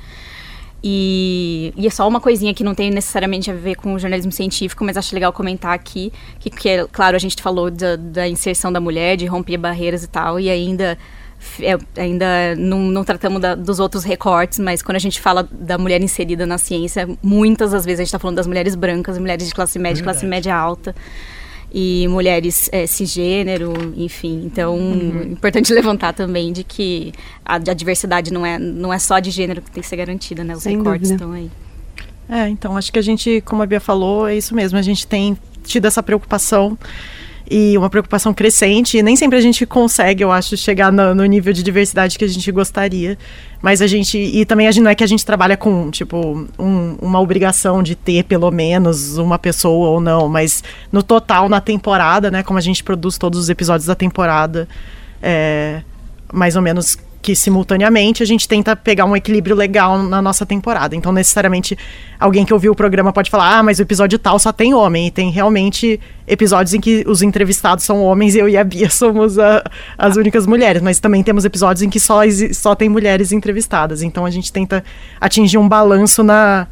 E, e, é só uma coisinha que não tem necessariamente a ver com o jornalismo científico, mas acho legal comentar aqui que, que é, claro, a gente falou da, da, inserção da mulher, de romper barreiras e tal, e ainda, é, ainda não, não tratamos da, dos outros recortes, mas quando a gente fala da mulher inserida na ciência, muitas das vezes a gente está falando das mulheres brancas, mulheres de classe média, classe média alta e mulheres é, cisgênero, enfim. Então, uhum. importante levantar também de que a, a, diversidade não é, não é só de gênero que tem que ser garantida, né? Os Sem recortes dúvida. estão aí. É, então acho que a gente, como a Bia falou, é isso mesmo. A gente tem tido essa preocupação e uma preocupação crescente. E nem sempre a gente consegue, eu acho, chegar no, no, nível de diversidade que a gente gostaria. Mas a gente. E também a gente, não é que a gente trabalha com, tipo, um, uma obrigação de ter pelo menos uma pessoa ou não. Mas no total, na temporada, né? Como a gente produz todos os episódios da temporada. É, mais ou menos que simultaneamente a gente tenta pegar um equilíbrio legal na nossa temporada. Então, necessariamente, alguém que ouviu o programa pode falar: ah, mas o episódio tal só tem homem. E tem realmente episódios em que os entrevistados são homens e eu e a Bia somos a, as únicas mulheres. Mas também temos episódios em que só, só tem mulheres entrevistadas. Então, a gente tenta atingir um balanço na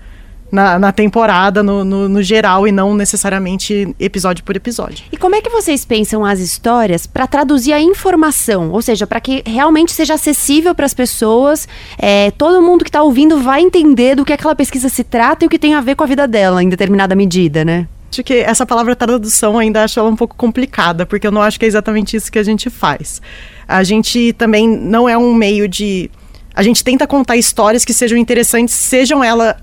na, na temporada, no, no, no, geral, e não necessariamente episódio por episódio. E como é que vocês pensam as histórias para traduzir a informação? Ou seja, para que realmente seja acessível para as pessoas, é, todo mundo que está ouvindo vai entender do que aquela pesquisa se trata e o que tem a ver com a vida dela, em determinada medida, né? Acho que essa palavra tradução ainda acho ela um pouco complicada, porque eu não acho que é exatamente isso que a gente faz. A gente também não é um meio de a gente tenta contar histórias que sejam interessantes, sejam ela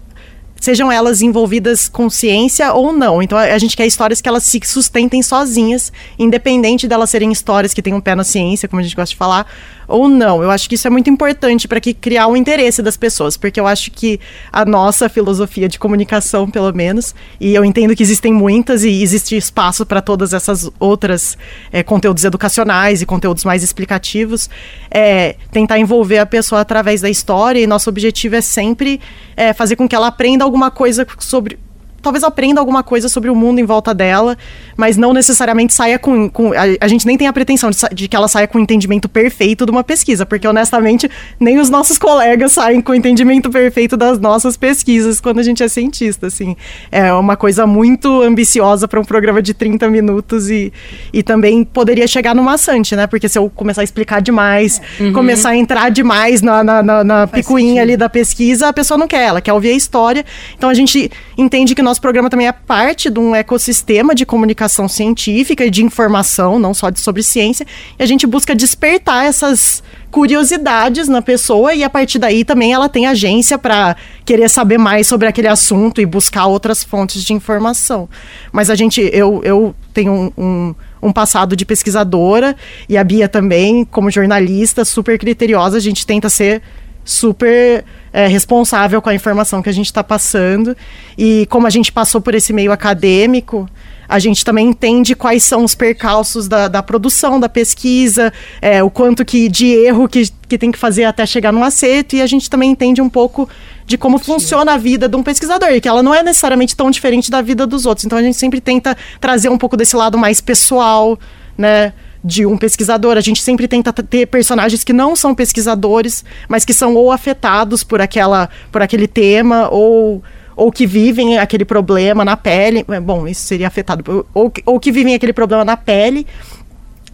sejam elas envolvidas com ciência ou não. Então a gente quer histórias que elas se sustentem sozinhas, independente delas serem histórias que têm um pé na ciência, como a gente gosta de falar, ou não. Eu acho que isso é muito importante para que criar o interesse das pessoas, porque eu acho que a nossa filosofia de comunicação, pelo menos, e eu entendo que existem muitas e existe espaço para todas essas outras é, conteúdos educacionais e conteúdos mais explicativos, é tentar envolver a pessoa através da história e nosso objetivo é sempre é, fazer com que ela aprenda alguma coisa sobre talvez aprenda alguma coisa sobre o mundo em volta dela, mas não necessariamente saia com. com a, a, gente nem tem a pretensão de, de, que ela saia com o entendimento perfeito de uma pesquisa, porque honestamente nem os nossos colegas saem com o entendimento perfeito das nossas pesquisas quando a gente é cientista. Assim. É uma coisa muito ambiciosa para um programa de 30 minutos e, e também poderia chegar no maçante, né? Porque se eu começar a explicar demais, uhum. começar a entrar demais na, na, na, na picuinha sentido. ali da pesquisa, a pessoa não quer, ela quer ouvir a história. Então a gente entende que nós nosso programa também é parte de um ecossistema de comunicação científica e de informação, não só de, sobre ciência, e a gente busca despertar essas curiosidades na pessoa e a partir daí também ela tem agência para querer saber mais sobre aquele assunto e buscar outras fontes de informação. Mas a gente, eu, eu tenho um, um, um passado de pesquisadora e a Bia também, como jornalista, super criteriosa, a gente tenta ser super é, responsável com a informação que a gente está passando. E como a gente passou por esse meio acadêmico, a gente também entende quais são os percalços da, da produção, da pesquisa, é, o quanto que de erro que, que tem que fazer até chegar no acerto, e a gente também entende um pouco de como Sim. funciona a vida de um pesquisador, e que ela não é necessariamente tão diferente da vida dos outros. Então a gente sempre tenta trazer um pouco desse lado mais pessoal, né? De um pesquisador. A gente sempre tenta ter personagens que não são pesquisadores, mas que são ou afetados por aquela por aquele tema ou ou que vivem aquele problema na pele. É, bom, isso seria afetado. Ou, ou que vivem aquele problema na pele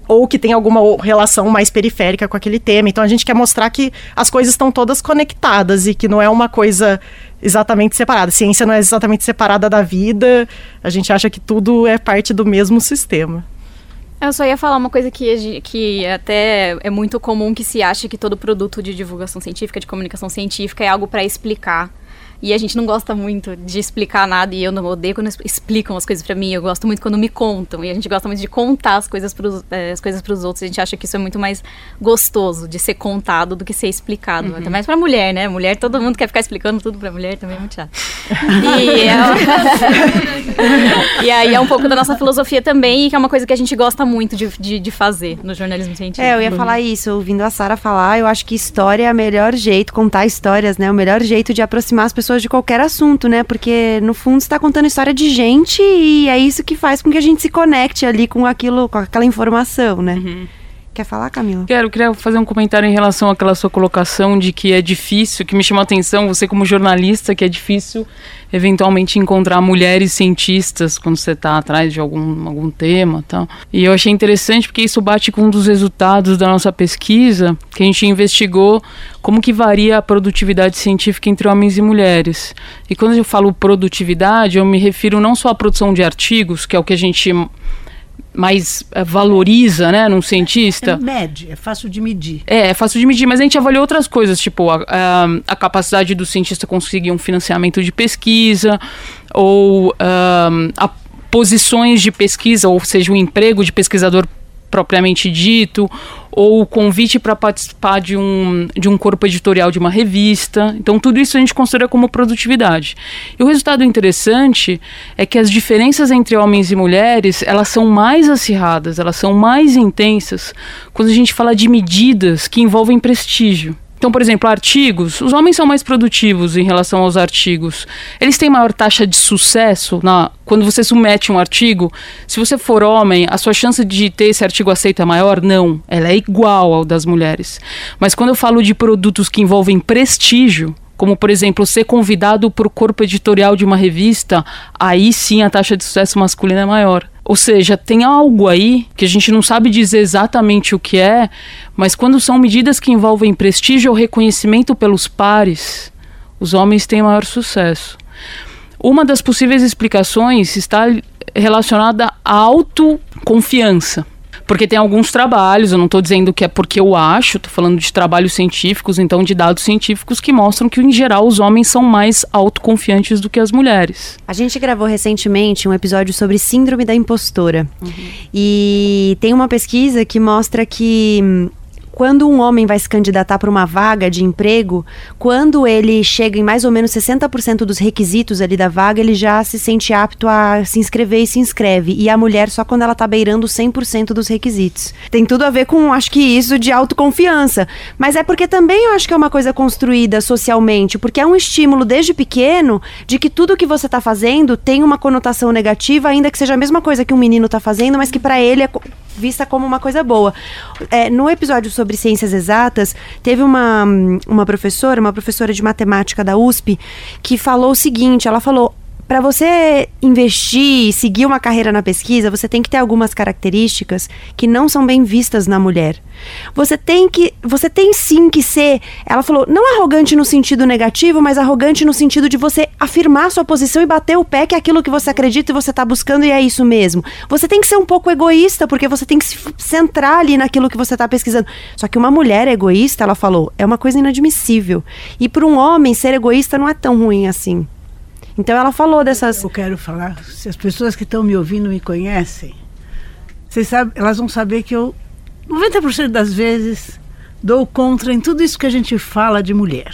ou que tem alguma relação mais periférica com aquele tema. Então a gente quer mostrar que as coisas estão todas conectadas e que não é uma coisa exatamente separada. Ciência não é exatamente separada da vida. A gente acha que tudo é parte do mesmo sistema. Eu só ia falar uma coisa que, que até é muito comum que se acha que todo produto de divulgação científica, de comunicação científica, é algo para explicar e a gente não gosta muito de explicar nada e eu não odeio quando explicam as coisas para mim. Eu gosto muito quando me contam e a gente gosta muito de contar as coisas para é, as coisas para os outros. A gente acha que isso é muito mais gostoso de ser contado do que ser explicado. Uhum. Até mais para mulher, né? Mulher, todo mundo quer ficar explicando tudo para mulher, também é muito chato. e, é... e aí é um pouco da nossa filosofia também e que é uma coisa que a gente gosta muito de, de, de fazer no jornalismo científico. É, eu ia falar isso, ouvindo a Sara falar, eu acho que história é o melhor jeito, contar histórias, né? O melhor jeito de aproximar as pessoas pessoas de qualquer assunto, né? Porque no fundo está contando história de gente e é isso que faz com que a gente se conecte ali com aquilo, com aquela informação, né? Uhum. Quer falar, Camila? Quero, queria fazer um comentário em relação àquela sua colocação de que é difícil, que me chamou a atenção, você como jornalista, que é difícil eventualmente encontrar mulheres cientistas quando você está atrás de algum, algum tema tal. E eu achei interessante porque isso bate com um dos resultados da nossa pesquisa, que a gente investigou como que varia a produtividade científica entre homens e mulheres. E quando eu falo produtividade, eu me refiro não só à produção de artigos, que é o que a gente mais uh, valoriza, né, num cientista. É, mede, é fácil de medir. É, é fácil de medir, mas a gente avaliou outras coisas, tipo a, a, a capacidade do cientista conseguir um financiamento de pesquisa, ou a posições de pesquisa, ou seja, o emprego de pesquisador propriamente dito, ou o convite para participar de um, de um corpo editorial de uma revista. Então, tudo isso a gente considera como produtividade. E o resultado interessante é que as diferenças entre homens e mulheres, elas são mais acirradas, elas são mais intensas quando a gente fala de medidas que envolvem prestígio. Então, por exemplo, artigos. Os homens são mais produtivos em relação aos artigos. Eles têm maior taxa de sucesso na quando você submete um artigo. Se você for homem, a sua chance de ter esse artigo aceito é maior? Não. Ela é igual ao das mulheres. Mas quando eu falo de produtos que envolvem prestígio, como por exemplo ser convidado para o corpo editorial de uma revista, aí sim a taxa de sucesso masculina é maior. Ou seja, tem algo aí que a gente não sabe dizer exatamente o que é, mas quando são medidas que envolvem prestígio ou reconhecimento pelos pares, os homens têm maior sucesso. Uma das possíveis explicações está relacionada à autoconfiança. Porque tem alguns trabalhos, eu não estou dizendo que é porque eu acho, estou falando de trabalhos científicos, então de dados científicos que mostram que, em geral, os homens são mais autoconfiantes do que as mulheres. A gente gravou recentemente um episódio sobre síndrome da impostora. Uhum. E tem uma pesquisa que mostra que hum, quando um homem vai se candidatar para uma vaga de emprego, quando ele chega em mais ou menos 60% dos requisitos ali da vaga, ele já se sente apto a se inscrever e se inscreve. E a mulher só quando ela tá beirando 100% dos requisitos. Tem tudo a ver com, acho que isso de autoconfiança. Mas é porque também eu acho que é uma coisa construída socialmente, porque é um estímulo desde pequeno de que tudo que você tá fazendo tem uma conotação negativa, ainda que seja a mesma coisa que um menino tá fazendo, mas que para ele é vista como uma coisa boa. É, no episódio sobre ciências exatas, teve uma, uma professora, uma professora de matemática da USP, que falou o seguinte: ela falou, para você investir, seguir uma carreira na pesquisa, você tem que ter algumas características que não são bem vistas na mulher. Você tem que, você tem sim que ser, ela falou, não arrogante no sentido negativo, mas arrogante no sentido de você afirmar sua posição e bater o pé que é aquilo que você acredita e você está buscando e é isso mesmo. Você tem que ser um pouco egoísta, porque você tem que se centrar ali naquilo que você está pesquisando. Só que uma mulher egoísta, ela falou, é uma coisa inadmissível. E para um homem ser egoísta não é tão ruim assim. Então ela falou dessas. Eu quero falar, se as pessoas que estão me ouvindo me conhecem, vocês sabem, elas vão saber que eu, 90% das vezes, dou contra em tudo isso que a gente fala de mulher.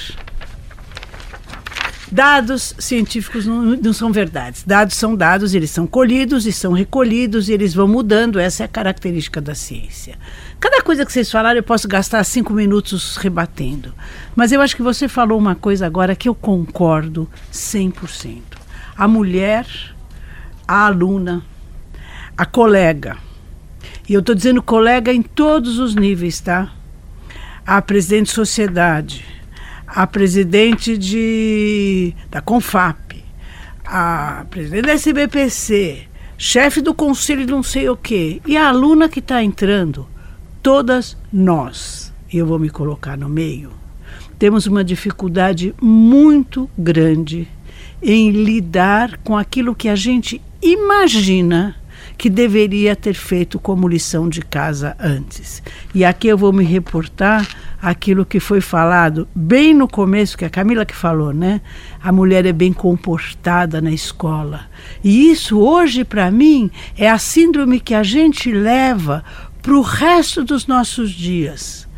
Dados científicos não, não, são verdades. Dados são dados, eles são colhidos e são recolhidos e eles vão mudando. Essa é a característica da ciência. Cada coisa que vocês falaram, eu posso gastar cinco minutos rebatendo. Mas eu acho que você falou uma coisa agora que eu concordo 100%. A mulher, a aluna, a colega. E eu estou dizendo colega em todos os níveis, tá? A presidente de sociedade, a presidente de, da Confap, a presidente da SBPC, chefe do conselho de não sei o quê, e a aluna que está entrando, todas nós, e eu vou me colocar no meio, temos uma dificuldade muito grande em lidar com aquilo que a gente imagina que deveria ter feito como lição de casa antes. E aqui eu vou me reportar aquilo que foi falado bem no começo, que a Camila que falou, né? A mulher é bem comportada na escola. E isso hoje para mim é a síndrome que a gente leva para o resto dos nossos dias.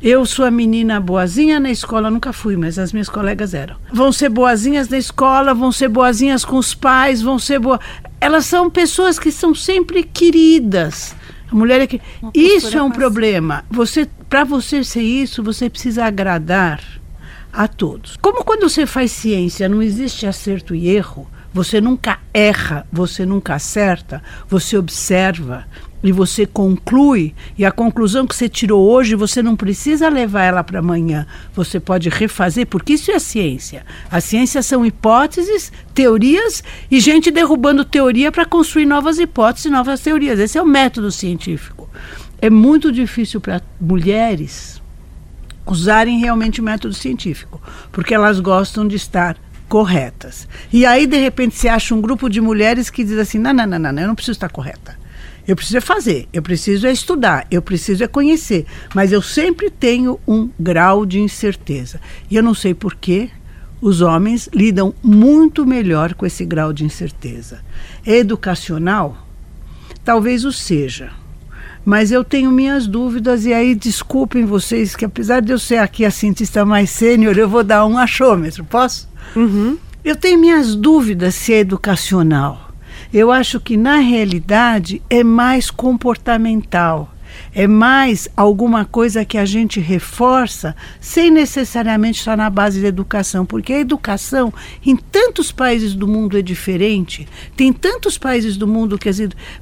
Eu sou a menina boazinha na escola, nunca fui, mas as minhas colegas eram. Vão ser boazinhas na escola, vão ser boazinhas com os pais, vão ser boas. Elas são pessoas que são sempre queridas. A mulher é que isso é um problema. Você, para você ser isso, você precisa agradar a todos. Como quando você faz ciência, não existe acerto e erro. Você nunca erra, você nunca acerta, você observa, e você conclui, e a conclusão que você tirou hoje, você não precisa levar ela para amanhã. Você pode refazer, porque isso é ciência. A ciência são hipóteses, teorias e gente derrubando teoria para construir novas hipóteses, novas teorias. Esse é o método científico. É muito difícil para mulheres usarem realmente o método científico, porque elas gostam de estar corretas. E aí, de repente, se acha um grupo de mulheres que diz assim: não, não, não, não, eu não preciso estar correta. Eu preciso é fazer, eu preciso é estudar, eu preciso é conhecer, mas eu sempre tenho um grau de incerteza. E eu não sei por que os homens lidam muito melhor com esse grau de incerteza. É educacional? Talvez o seja. Mas eu tenho minhas dúvidas, e aí desculpem vocês que, apesar de eu ser aqui a cientista mais sênior, eu vou dar um achômetro, posso? Uhum. Eu tenho minhas dúvidas se é educacional. Eu acho que na realidade é mais comportamental. É mais alguma coisa que a gente reforça sem necessariamente estar na base da educação, porque a educação em tantos países do mundo é diferente, tem tantos países do mundo que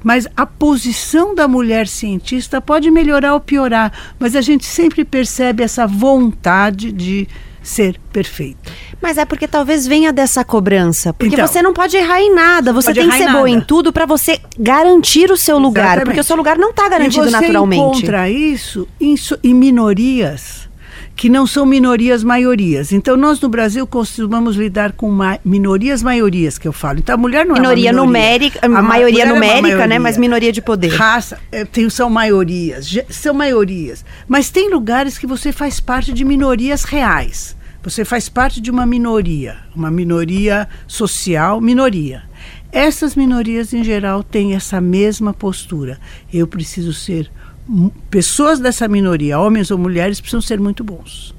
mas a posição da mulher cientista pode melhorar ou piorar, mas a gente sempre percebe essa vontade de ser perfeita. Mas é porque talvez venha dessa cobrança. Porque Então. você não pode errar em nada. Você tem que ser em boa em tudo pra você garantir o seu lugar. Exatamente. Porque o seu lugar não tá garantido e você naturalmente. encontra isso em, em minorias que não são minorias maiorias. Então nós no Brasil costumamos lidar com ma minorias maiorias que eu falo. Então a mulher não Minoria é uma minoria. numérica, A ma- maioria é numérica, né? maioria. Mas minoria de poder. Raça, é, tem, são maiorias, são maiorias. Mas tem lugares que você faz parte de minorias reais. Você faz parte de uma minoria, uma minoria social, minoria. Essas minorias, em geral, têm essa mesma postura. Eu preciso ser. Pessoas dessa minoria, homens ou mulheres, precisam ser muito bons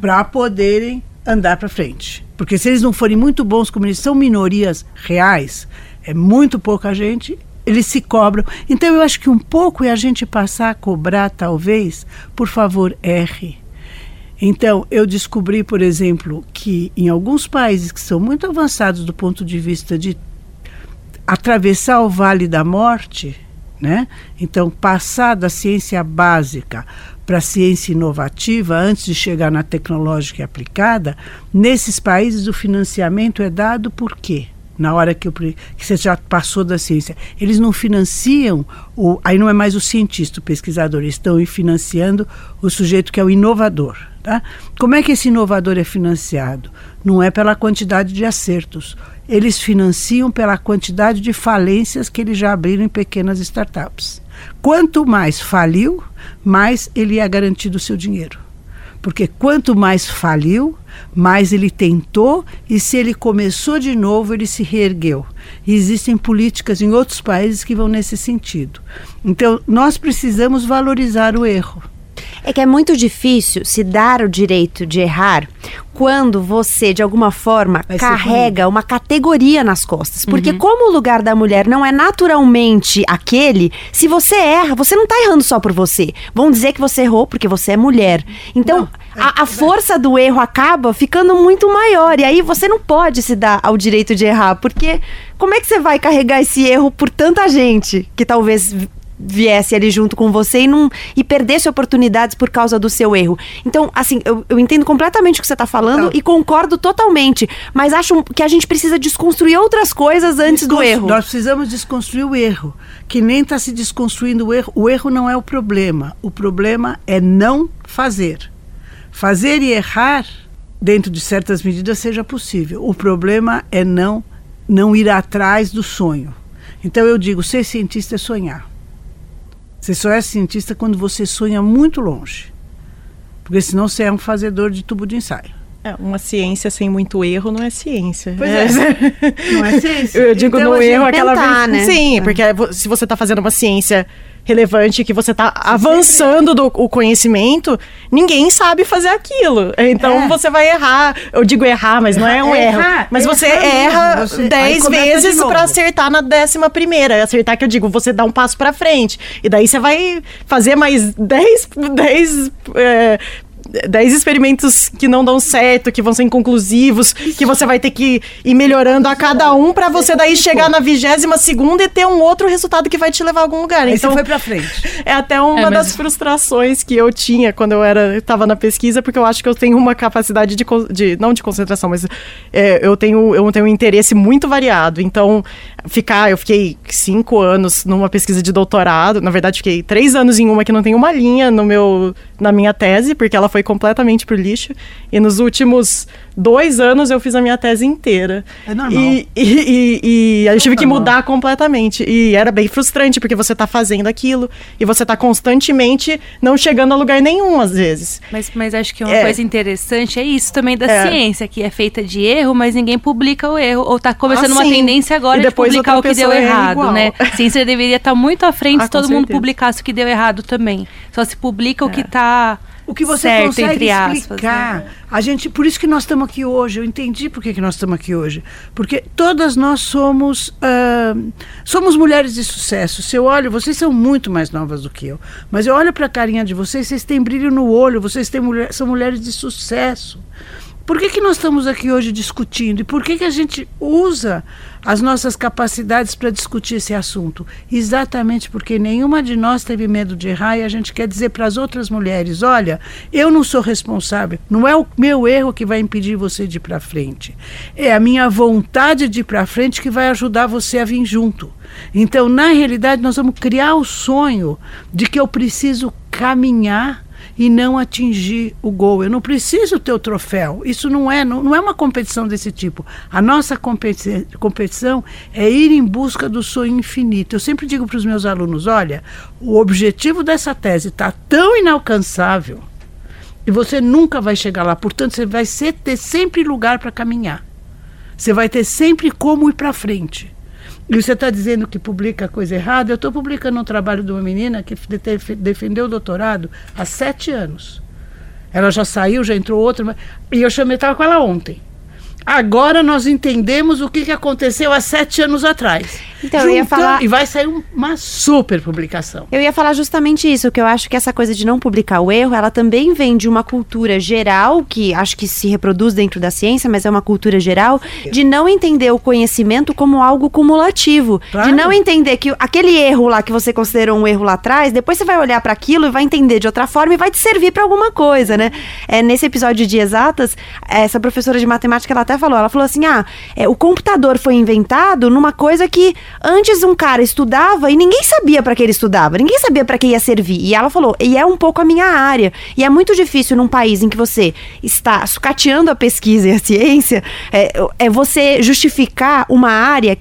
para poderem andar para frente. Porque se eles não forem muito bons, como eles são minorias reais, é muito pouca gente, eles se cobram. Então eu acho que um pouco é a gente passar a cobrar, talvez, por favor, erre. Então, eu descobri, por exemplo, que em alguns países que são muito avançados do ponto de vista de atravessar o vale da morte, né? Então, passar da ciência básica para a ciência inovativa, antes de chegar na tecnológica aplicada, nesses países o financiamento é dado por quê? Na hora que, eu, que você já passou da ciência. Eles não financiam, o, aí não é mais o cientista, o pesquisador, eles estão financiando o sujeito que é o inovador. Tá? Como é que esse inovador é financiado? Não é pela quantidade de acertos. Eles financiam pela quantidade de falências que eles já abriram em pequenas startups. Quanto mais faliu, mais ele é garantido o seu dinheiro. Porque quanto mais faliu, mais ele tentou e se ele começou de novo, ele se reergueu. E existem políticas em outros países que vão nesse sentido. Então, nós precisamos valorizar o erro. É que é muito difícil se dar o direito de errar quando você, de alguma forma, carrega uma categoria nas costas. Porque como o lugar da mulher não é naturalmente aquele, se você erra, você não tá errando só por você. Vão dizer que você errou porque você é mulher. Então, a, a força do erro acaba ficando muito maior. E aí você não pode se dar ao direito de errar. Porque como é que você vai carregar esse erro por tanta gente que talvez viesse ali junto com você e, não, e perdesse oportunidades por causa do seu erro. Então, assim, eu, eu entendo completamente o que você está falando Não. e concordo totalmente. Mas acho que a gente precisa desconstruir outras coisas antes do erro. Nós precisamos desconstruir o erro. Que nem está se desconstruindo o erro. O erro não é o problema. O problema é não fazer. Fazer e errar, dentro de certas medidas, seja possível. O problema é não, não ir atrás do sonho. Então eu digo, ser cientista é sonhar. Você só é cientista quando você sonha muito longe. Porque senão você é um fazedor de tubo de ensaio. É, uma ciência sem muito erro não é ciência. Pois é. Não é ciência? Eu digo Então, no a gente erro aquela vez. né? Sim, porque vo- se você está fazendo uma ciência relevante, que você está avançando do, o conhecimento, ninguém sabe fazer aquilo. Então É. você vai errar. Eu digo errar, mas não é um É erro. errar, Mas você errar erra você- dez de vezes para acertar na décima primeira. Acertar que eu digo, você dá um passo para frente. E daí você vai fazer mais dez, dez é, 10 experimentos que não dão certo, que vão ser inconclusivos, que você vai ter que ir melhorando a cada um pra você daí chegar na vigésima segunda e ter um outro resultado que vai te levar a algum lugar. Aí então foi pra frente. é até uma É, das frustrações que eu tinha quando eu era estava na pesquisa, porque eu acho que eu tenho uma capacidade de, de não de concentração, mas é, eu tenho eu tenho um interesse muito variado. Então ficar, eu fiquei cinco anos numa pesquisa de doutorado, na verdade fiquei três anos em uma que não tem uma linha no meu na minha tese, porque ela foi completamente pro lixo. E nos últimos dois anos eu fiz a minha tese inteira. É normal. E, e, e, e aí eu tive que mudar completamente. E era bem frustrante, porque você tá fazendo aquilo e você tá constantemente não chegando a lugar nenhum, às vezes. Mas, mas acho que uma É. coisa interessante é isso também da É. ciência, que é feita de erro, mas ninguém publica o erro. Ou tá começando Ah, uma tendência agora de publicar o que deu errado, igual. né? A ciência deveria estar muito à frente Ah, se todo mundo certeza. publicasse o que deu errado também. Só se publica o que É. tá O que você certo, consegue entre aspas. explicar. né? A gente, por isso que nós estamos aqui hoje. Eu entendi por que, que nós estamos aqui hoje. Porque todas nós somos ah, somos mulheres de sucesso. Se eu olho, vocês são muito mais novas do que eu. Mas eu olho para a carinha de vocês, vocês têm brilho no olho, vocês têm mulher, são mulheres de sucesso. Por que, que nós estamos aqui hoje discutindo? E por que, que a gente usa as nossas capacidades para discutir esse assunto? Exatamente porque nenhuma de nós teve medo de errar e a gente quer dizer para as outras mulheres: olha, eu não sou responsável, não é o meu erro que vai impedir você de ir para frente. É a minha vontade de ir para frente que vai ajudar você a vir junto. Então, na realidade, nós vamos criar o sonho de que eu preciso caminhar e não atingir o gol. Eu não preciso ter o troféu. Isso não é, não, não é uma competição desse tipo. A nossa competi competição é ir em busca do sonho infinito. Eu sempre digo para os meus alunos: olha, o objetivo dessa tese está tão inalcançável e você nunca vai chegar lá. Portanto, você vai ser, ter sempre lugar para caminhar. Você vai ter sempre como ir para frente. E você está dizendo que publica coisa errada. Eu estou publicando um trabalho de uma menina que def- defendeu o doutorado há sete anos. Ela já saiu, já entrou outra. E eu chamei, estava com ela ontem. Agora nós entendemos o que, que aconteceu há sete anos atrás. Então, eu ia falar- E vai sair um- uma super publicação. Eu ia falar justamente isso, que eu acho que essa coisa de não publicar o erro, ela também vem de uma cultura geral, que acho que se reproduz dentro da ciência, mas é uma cultura geral, de não entender o conhecimento como algo cumulativo. Claro. De não entender que aquele erro lá que você considerou um erro lá atrás, depois você vai olhar para aquilo e vai entender de outra forma e vai te servir para alguma coisa, né? É, nesse episódio de exatas, essa professora de matemática, ela até falou, ela falou assim, ah, é, o computador foi inventado numa coisa que antes um cara estudava e ninguém sabia para que ele estudava, ninguém sabia para que ia servir. E ela falou, e é um pouco a minha área. E é muito difícil num país em que você está sucateando a pesquisa e a ciência, é, é você justificar uma área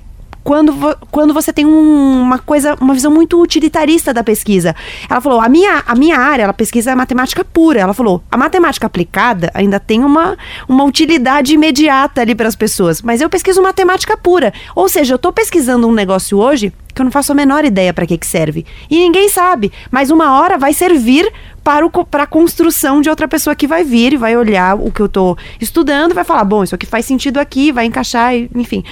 quando, quando você tem um- uma coisa, uma visão muito utilitarista da pesquisa. Ela falou, a minha, a minha área, ela pesquisa matemática pura. Ela falou, a matemática aplicada ainda tem uma, uma utilidade imediata ali para as pessoas, mas eu pesquiso matemática pura. Ou seja, eu estou pesquisando um negócio hoje que eu não faço a menor ideia para que, que serve. E ninguém sabe, mas uma hora vai servir para, para a construção de outra pessoa que vai vir e vai olhar o que eu estou estudando e vai falar: bom, isso aqui faz sentido aqui, vai encaixar, enfim.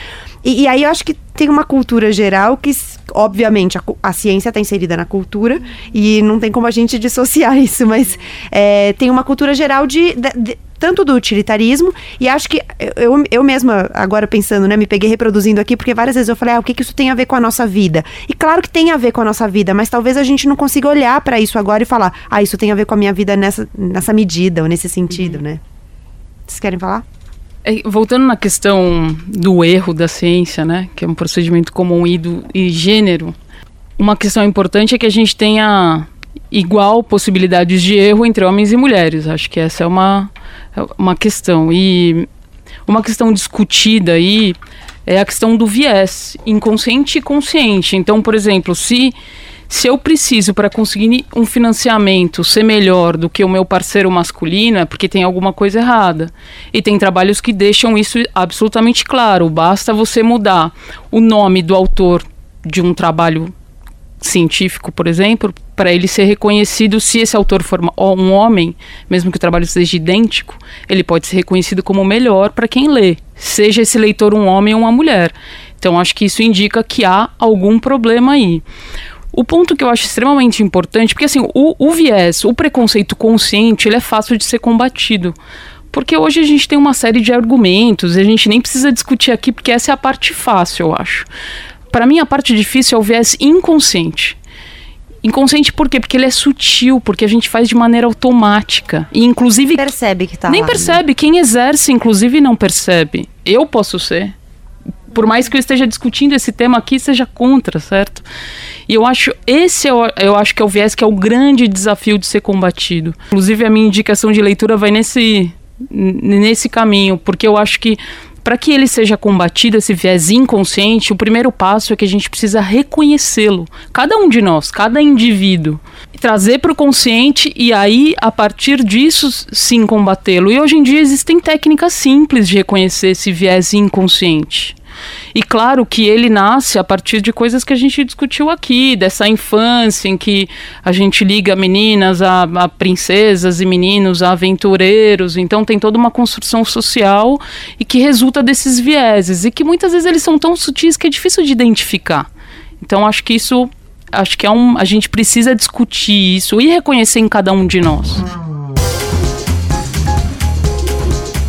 E, e aí eu acho que tem uma cultura geral que, obviamente, a, a ciência está inserida na cultura e não tem como a gente dissociar isso, mas é, tem uma cultura geral de, de, de tanto do utilitarismo, e acho que eu, eu mesma, agora pensando, né, me peguei reproduzindo aqui, porque várias vezes eu falei, ah, o que, que isso tem a ver com a nossa vida? E claro que tem a ver com a nossa vida, mas talvez a gente não consiga olhar para isso agora e falar, ah, isso tem a ver com a minha vida nessa, nessa medida ou nesse sentido, uhum. né? Vocês querem falar? É, voltando na questão do erro da ciência, né, que é um procedimento comum e, do, e gênero, uma questão importante é que a gente tenha igual possibilidades de erro entre homens e mulheres. Acho que essa é uma, é uma questão. E uma questão discutida aí é a questão do viés inconsciente e consciente. Então, por exemplo, se se eu preciso para conseguir um financiamento ser melhor do que o meu parceiro masculino, é porque tem alguma coisa errada. E tem trabalhos que deixam isso absolutamente claro. Basta você mudar o nome do autor de um trabalho científico, por exemplo, para ele ser reconhecido, se esse autor for um homem, mesmo que o trabalho seja idêntico, ele pode ser reconhecido como melhor para quem lê, seja esse leitor um homem ou uma mulher. Então acho que isso indica que há algum problema aí. O ponto que eu acho extremamente importante, porque assim, o, o viés, o preconceito consciente, ele é fácil de ser combatido. Porque hoje a gente tem uma série de argumentos, e a gente nem precisa discutir aqui, porque essa é a parte fácil, eu acho. Para mim, a parte difícil é o viés inconsciente. Inconsciente por quê? Porque ele é sutil, porque a gente faz de maneira automática. E inclusive. Percebe que tá Nem lá, percebe. Né? Quem exerce, inclusive, não percebe. Eu posso ser. Por mais que eu esteja discutindo esse tema aqui, seja contra, certo? E eu acho esse eu, é eu acho que é o viés que é o grande desafio de ser combatido. Inclusive a minha indicação de leitura vai nesse nesse caminho, porque eu acho que para que ele seja combatido, esse viés inconsciente, o primeiro passo é que a gente precisa reconhecê-lo. Cada um de nós, cada indivíduo. Trazer para o consciente e aí, a partir disso, sim combatê-lo. E hoje em dia existem técnicas simples de reconhecer esse viés inconsciente. E claro que ele nasce a partir de coisas que a gente discutiu aqui, dessa infância em que a gente liga meninas a, a princesas e meninos a aventureiros. Então tem toda uma construção social e que resulta desses vieses e que muitas vezes eles são tão sutis que é difícil de identificar. Então acho que isso acho que é um, a gente precisa discutir isso e reconhecer em cada um de nós.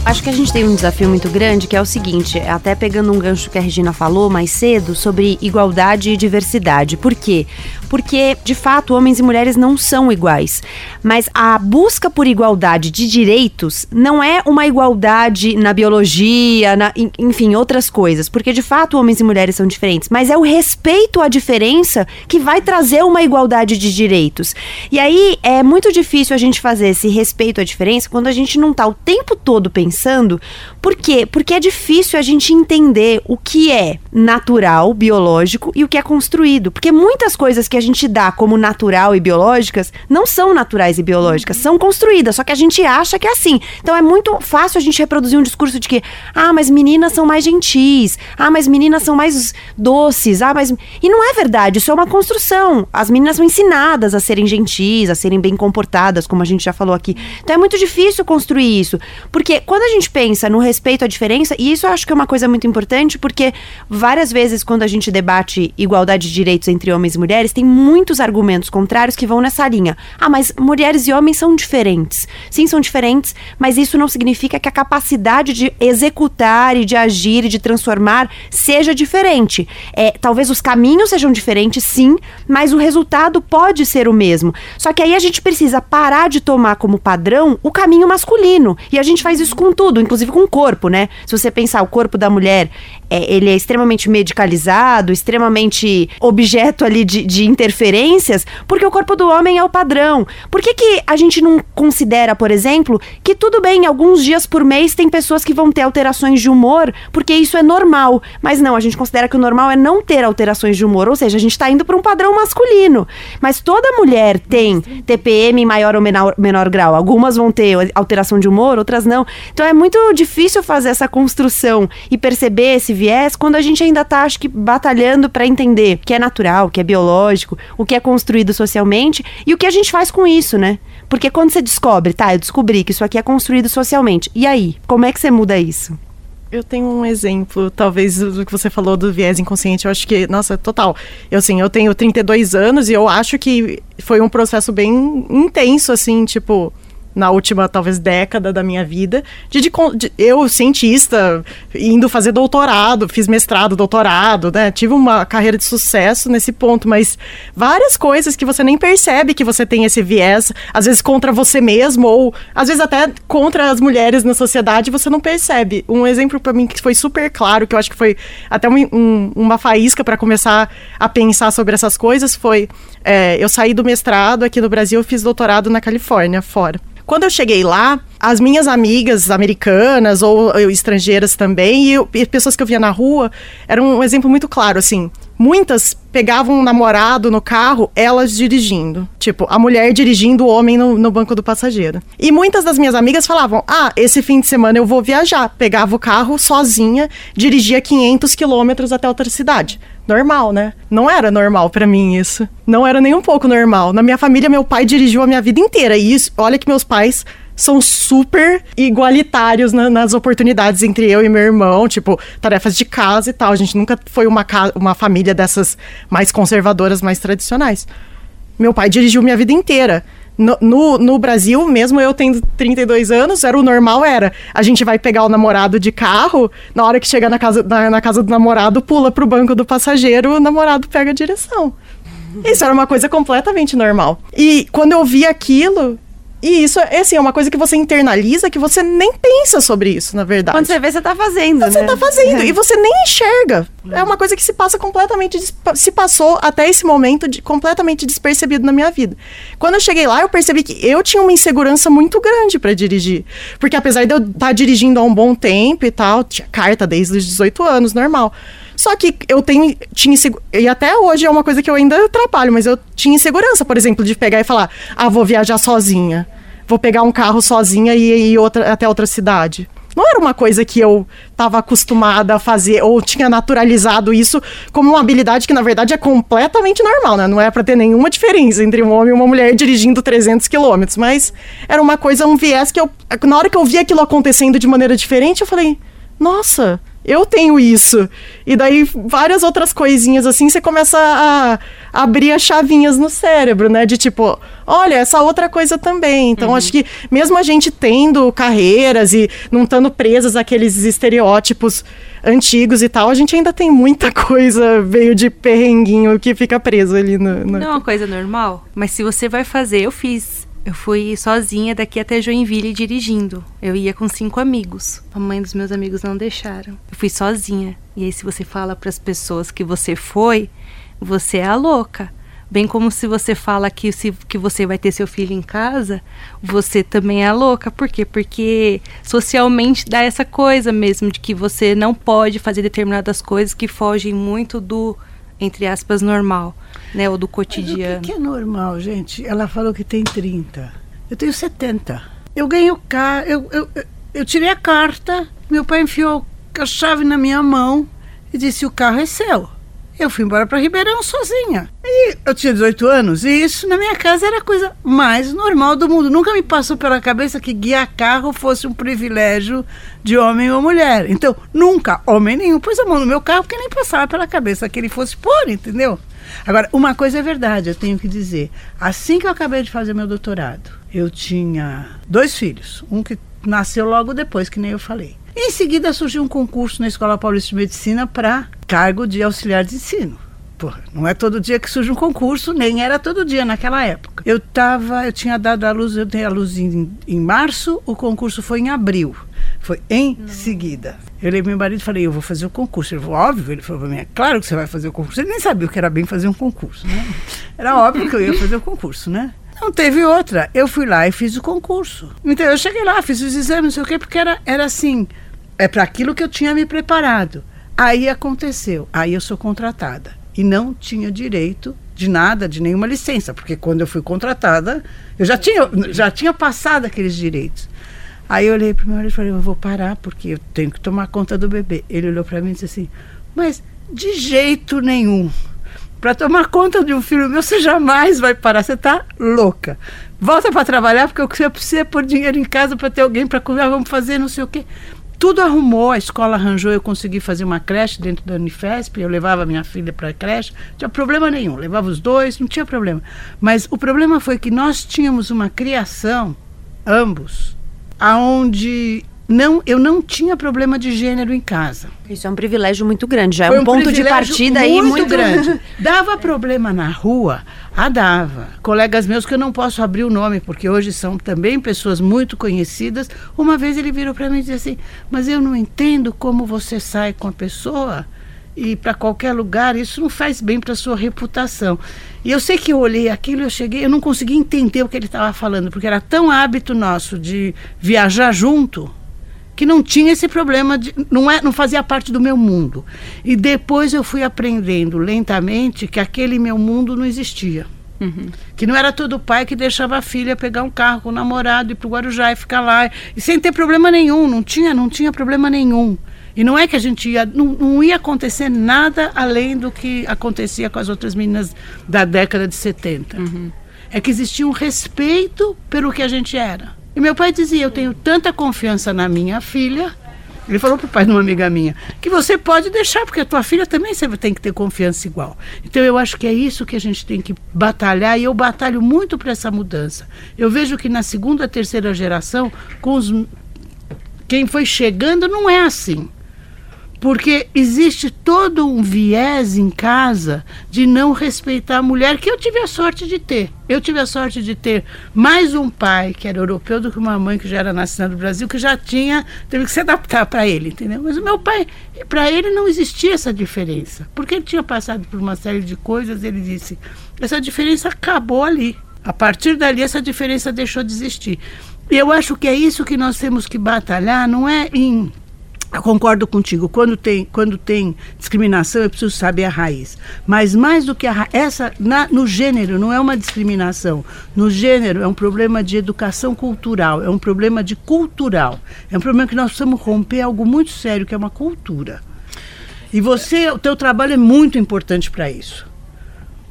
Acho que a gente tem um desafio muito grande que é o seguinte, até pegando um gancho que a Regina falou mais cedo sobre igualdade e diversidade. Por quê? Porque, de fato, homens e mulheres não são iguais. Mas a busca por igualdade de direitos não é uma igualdade na biologia, na, enfim, outras coisas. Porque, de fato, homens e mulheres são diferentes. Mas é o respeito à diferença que vai trazer uma igualdade de direitos. E aí é muito difícil a gente fazer esse respeito à diferença quando a gente não está o tempo todo pensando. Por quê? Porque é difícil a gente entender o que é natural, biológico e o que é construído. Porque muitas coisas que a gente dá como natural e biológicas não são naturais e biológicas, são construídas, só que a gente acha que é assim. Então é muito fácil a gente reproduzir um discurso de que, ah, mas meninas são mais gentis, ah, mas meninas são mais doces, ah, mas. E não é verdade, isso é uma construção. As meninas são ensinadas a serem gentis, a serem bem comportadas, como a gente já falou aqui. Então é muito difícil construir isso. Porque quando a gente pensa no respeito à diferença, e isso eu acho que é uma coisa muito importante, porque várias vezes quando a gente debate igualdade de direitos entre homens e mulheres, tem muitos argumentos contrários que vão nessa linha. Ah, mas mulheres e homens são diferentes. Sim, são diferentes, mas isso não significa que a capacidade de executar e de agir e de transformar seja diferente. É, talvez os caminhos sejam diferentes, sim, mas o resultado pode ser o mesmo. Só que aí a gente precisa parar de tomar como padrão o caminho masculino. E a gente faz isso com tudo, inclusive com o corpo, né? Se você pensar, o corpo da mulher, é, ele é extremamente medicalizado, extremamente objeto ali de, de interferências, porque o corpo do homem é o padrão. Por que, que a gente não considera, por exemplo, que tudo bem, alguns dias por mês tem pessoas que vão ter alterações de humor, porque isso é normal. Mas não, a gente considera que o normal é não ter alterações de humor, ou seja, a gente está indo para um padrão masculino. Mas toda mulher tem TPM em maior ou menor, menor grau. Algumas vão ter alteração de humor, outras não. Então é muito difícil fazer essa construção e perceber esse viés quando a gente ainda tá, acho que, batalhando para entender o que é natural, o que é biológico, o que é construído socialmente e o que a gente faz com isso, né? Porque quando você descobre, tá, eu descobri que isso aqui é construído socialmente. E aí, como é que você muda isso? Eu tenho um exemplo, talvez, do que você falou do viés inconsciente. Eu acho que, nossa, total. Eu, assim, eu tenho 32 anos e eu acho que foi um processo bem intenso, assim, tipo na última, talvez, década da minha vida, de, de, de, eu, cientista, indo fazer doutorado, fiz mestrado, doutorado, né? Tive uma carreira de sucesso nesse ponto, mas várias coisas que você nem percebe que você tem esse viés, às vezes contra você mesmo, ou às vezes até contra as mulheres na sociedade, você não percebe. Um exemplo para mim que foi super claro, que eu acho que foi até um, um, uma faísca para começar a pensar sobre essas coisas, foi é, eu saí do mestrado aqui no Brasil, fiz doutorado na Califórnia, fora. Quando eu cheguei lá, as minhas amigas americanas ou estrangeiras também, e, eu, e pessoas que eu via na rua, era um exemplo muito claro, assim. Muitas pegavam um namorado no carro, elas dirigindo. Tipo, a mulher dirigindo o homem no, no, banco do passageiro. E muitas das minhas amigas falavam: Ah, esse fim de semana eu vou viajar. Pegava o carro sozinha, dirigia 500 quilômetros até outra cidade. Normal, né? Não era normal para mim isso. Não era nem um pouco normal. Na minha família, meu pai dirigiu a minha vida inteira. E isso, olha que meus pais são super igualitários na, nas oportunidades entre eu e meu irmão, tipo, tarefas de casa e tal. A gente nunca foi uma, uma família dessas mais conservadoras, mais tradicionais. Meu pai dirigiu minha vida inteira. No, no, no, Brasil, mesmo eu tendo 32 anos, era o normal era. A gente vai pegar o namorado de carro, na hora que chegar na casa, na, na casa do namorado, pula pro banco do passageiro, o namorado pega a direção. Isso era uma coisa completamente normal. E quando eu vi aquilo, e isso é assim, é uma coisa que você internaliza que você nem pensa sobre isso, na verdade. Quando você vê, você tá fazendo, você né? Tá fazendo. É. E você nem enxerga. É uma coisa que se passa completamente. Se passou até esse momento de, completamente despercebido na minha vida. Quando eu cheguei lá, eu percebi que eu tinha uma insegurança muito grande para dirigir. Porque apesar de eu estar tá dirigindo há um bom tempo e tal, tinha carta desde os 18 anos, normal. Só que eu tenho, tinha e até hoje é uma coisa que eu ainda trabalho, mas eu tinha insegurança, por exemplo, de pegar e falar: "Ah, vou viajar sozinha. Vou pegar um carro sozinha e ir outra, até outra cidade". Não era uma coisa que eu estava acostumada a fazer ou tinha naturalizado isso como uma habilidade que na verdade é completamente normal, né? Não é para ter nenhuma diferença entre um homem e uma mulher dirigindo 300 quilômetros, mas era uma coisa, um viés que eu na hora que eu vi aquilo acontecendo de maneira diferente, eu falei: "Nossa, eu tenho isso. E daí várias outras coisinhas assim, você começa a, abrir as chavinhas no cérebro, né? De tipo, olha, essa outra coisa também. Então, uhum. acho que mesmo a gente tendo carreiras e não estando presas àqueles estereótipos antigos e tal, a gente ainda tem muita coisa veio de perrenguinho que fica preso ali no, no... Não é uma coisa normal, mas se você vai fazer, eu fiz eu fui sozinha daqui até Joinville dirigindo. Eu ia com cinco amigos. A mãe dos meus amigos não deixaram. Eu fui sozinha. E aí, se você fala para as pessoas que você foi, você é a louca. Bem como se você fala que, se, que você vai ter seu filho em casa, você também é louca. Por quê? Porque socialmente dá essa coisa mesmo de que você não pode fazer determinadas coisas que fogem muito do, entre aspas, normal né? Ou do cotidiano. Mas o que, que é normal, gente? Ela falou que tem 30. Eu tenho 70. Eu ganho carro, eu, eu, eu tirei a carta, meu pai enfiou a chave na minha mão e disse: o carro é seu. Eu fui embora para Ribeirão sozinha. E eu tinha 18 anos e isso na minha casa era a coisa mais normal do mundo. Nunca me passou pela cabeça que guiar carro fosse um privilégio de homem ou mulher. Então, nunca homem nenhum pôs a mão no meu carro porque nem passava pela cabeça que ele fosse pôr, entendeu? Agora, uma coisa é verdade, eu tenho que dizer. Assim que eu acabei de fazer meu doutorado, eu tinha dois filhos. Um que nasceu logo depois, que nem eu falei. Em seguida surgiu um concurso na Escola Paulista de Medicina para cargo de auxiliar de ensino. Porra, não é todo dia que surge um concurso, nem era todo dia naquela época. Eu tava, eu tinha dado a luz, eu dei a luz em, em março, o concurso foi em abril. Foi em não. seguida. Eu levei meu marido e falei, eu vou fazer o concurso. Ele falou, óbvio. Ele falou para mim, é claro que você vai fazer o concurso. Ele nem sabia o que era bem fazer um concurso, né? Era óbvio que eu ia fazer o concurso, né? Não teve outra. Eu fui lá e fiz o concurso. Então eu cheguei lá, fiz os exames, não sei o quê, porque era, era assim, é para aquilo que eu tinha me preparado. Aí aconteceu, aí eu sou contratada e não tinha direito de nada, de nenhuma licença, porque quando eu fui contratada, eu já tinha, já tinha passado aqueles direitos. Aí eu olhei para o meu marido e falei, eu vou parar porque eu tenho que tomar conta do bebê. Ele olhou para mim e disse assim, mas de jeito nenhum. Para tomar conta de um filho meu, você jamais vai parar, você está louca. Volta para trabalhar porque você precisa pôr dinheiro em casa para ter alguém para cuidar, vamos fazer não sei o quê. Tudo arrumou, a escola arranjou, eu consegui fazer uma creche dentro da Unifesp, eu levava minha filha para a creche, não tinha problema nenhum, levava os dois, não tinha problema. Mas o problema foi que nós tínhamos uma criação, ambos, aonde não, eu não tinha problema de gênero em casa. Isso é um privilégio muito grande, já é um, um ponto de partida aí muito grande. Dava problema na rua, ah, dava. Colegas meus que eu não posso abrir o nome, porque hoje são também pessoas muito conhecidas. Uma vez ele virou para mim e disse assim: Mas eu não entendo como você sai com a pessoa e para qualquer lugar, isso não faz bem para sua reputação. E eu sei que eu olhei aquilo, eu cheguei, eu não consegui entender o que ele estava falando, porque era tão hábito nosso de viajar junto que não tinha esse problema, de, não, é, não fazia parte do meu mundo. E depois eu fui aprendendo lentamente que aquele meu mundo não existia. Uhum. Que não era todo pai que deixava a filha pegar um carro com o namorado, ir para o Guarujá e ficar lá. E sem ter problema nenhum, não tinha, não tinha problema nenhum. E não é que a gente ia. Não, não ia acontecer nada além do que acontecia com as outras meninas da década de 70. Uhum. É que existia um respeito pelo que a gente era. E meu pai dizia: Eu tenho tanta confiança na minha filha. Ele falou para o pai de uma amiga minha que você pode deixar, porque a tua filha também você tem que ter confiança igual. Então eu acho que é isso que a gente tem que batalhar e eu batalho muito para essa mudança. Eu vejo que na segunda, terceira geração, com os quem foi chegando não é assim. Porque existe todo um viés em casa de não respeitar a mulher que eu tive a sorte de ter. Eu tive a sorte de ter mais um pai que era europeu do que uma mãe que já era nascida no Brasil, que já tinha, teve que se adaptar para ele, entendeu? Mas o meu pai, para ele não existia essa diferença. Porque ele tinha passado por uma série de coisas, ele disse: essa diferença acabou ali. A partir dali, essa diferença deixou de existir. E eu acho que é isso que nós temos que batalhar, não é em eu concordo contigo. Quando tem, quando tem discriminação, é preciso saber a raiz. Mas mais do que a essa na, no gênero não é uma discriminação. No gênero é um problema de educação cultural, é um problema de cultural. É um problema que nós precisamos romper algo muito sério, que é uma cultura. E você, o teu trabalho é muito importante para isso.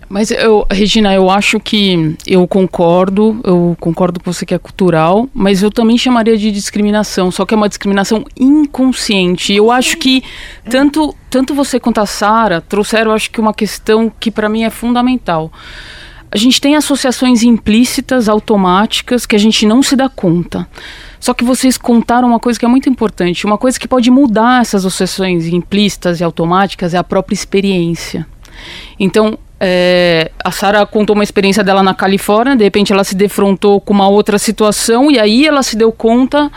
Mas eu, Regina, eu acho que eu concordo, eu concordo com você que é cultural, mas eu também chamaria de discriminação, só que é uma discriminação inconsciente. Eu acho que tanto, tanto você quanto a Sara trouxeram, acho que uma questão que para mim é fundamental. A gente tem associações implícitas, automáticas, que a gente não se dá conta. Só que vocês contaram uma coisa que é muito importante, uma coisa que pode mudar essas associações implícitas e automáticas é a própria experiência. Então, é, a Sara contou uma experiência dela na Califórnia, de repente ela se defrontou com uma outra situação e aí ela se deu conta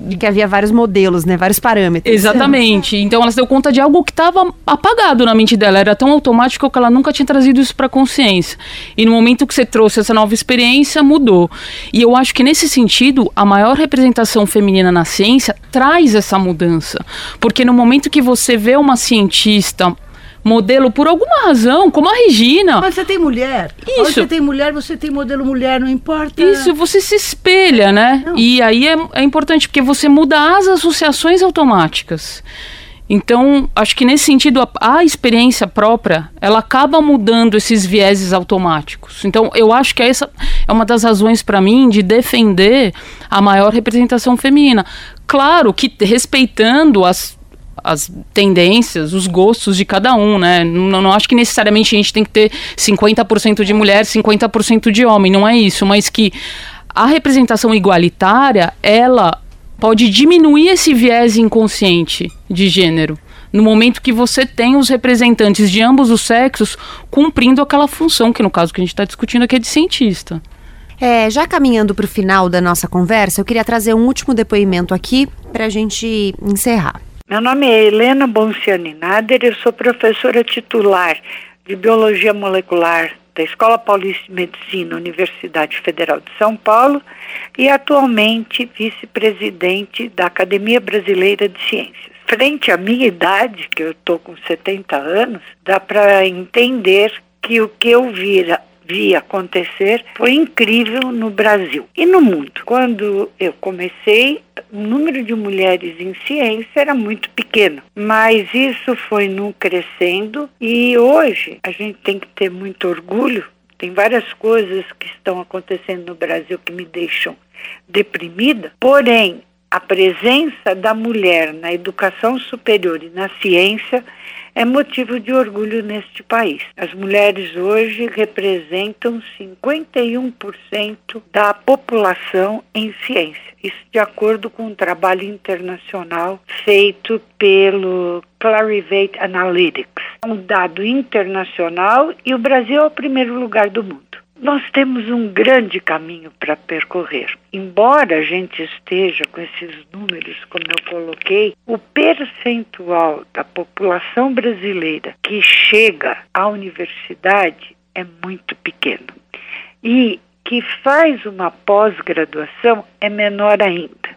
de que havia vários modelos, né, vários parâmetros. Exatamente. Então ela se deu conta de algo que estava apagado na mente dela, era tão automático que ela nunca tinha trazido isso para a consciência. E no momento que você trouxe essa nova experiência, mudou. E eu acho que nesse sentido, a maior representação feminina na ciência traz essa mudança, porque no momento que você vê uma cientista modelo por alguma razão, como a Regina. Mas você tem mulher. Isso. Onde você tem mulher, você tem modelo mulher, não importa. Isso, você se espelha, né? Não. E aí é, é importante, porque você muda as associações automáticas. Então, acho que nesse sentido, a, a, experiência própria, ela acaba mudando esses vieses automáticos. Então, eu acho que essa é uma das razões para mim de defender a maior representação feminina. Claro que respeitando as as tendências, os gostos de cada um, né? Não, não acho que necessariamente a gente tem que ter 50% de mulher, 50% de homem, não é isso, mas que a representação igualitária, ela pode diminuir esse viés inconsciente de gênero. No momento que você tem os representantes de ambos os sexos cumprindo aquela função, que no caso que a gente está discutindo aqui é de cientista. É, já caminhando para o final da nossa conversa, eu queria trazer um último depoimento aqui para a gente encerrar. Meu nome é Helena Bonciani Nader, eu sou professora titular de Biologia Molecular da Escola Paulista de Medicina, Universidade Federal de São Paulo, e atualmente vice-presidente da Academia Brasileira de Ciências. Frente à minha idade, que eu estou com 70 anos, dá para entender que o que eu vira, vi acontecer foi incrível no Brasil e no mundo. Quando eu comecei, o número de mulheres em ciência era muito pequeno, mas isso foi num crescendo e hoje a gente tem que ter muito orgulho. Tem várias coisas que estão acontecendo no Brasil que me deixam deprimida, porém a presença da mulher na educação superior e na ciência é motivo de orgulho neste país. As mulheres hoje representam 51% da população em ciência. Isso de acordo com um trabalho internacional feito pelo Clarivate Analytics. Um dado internacional e o Brasil é o primeiro lugar do mundo. Nós temos um grande caminho para percorrer. Embora a gente esteja com esses números, como eu coloquei, o percentual da população brasileira que chega à universidade é muito pequeno. E que faz uma pós-graduação é menor ainda.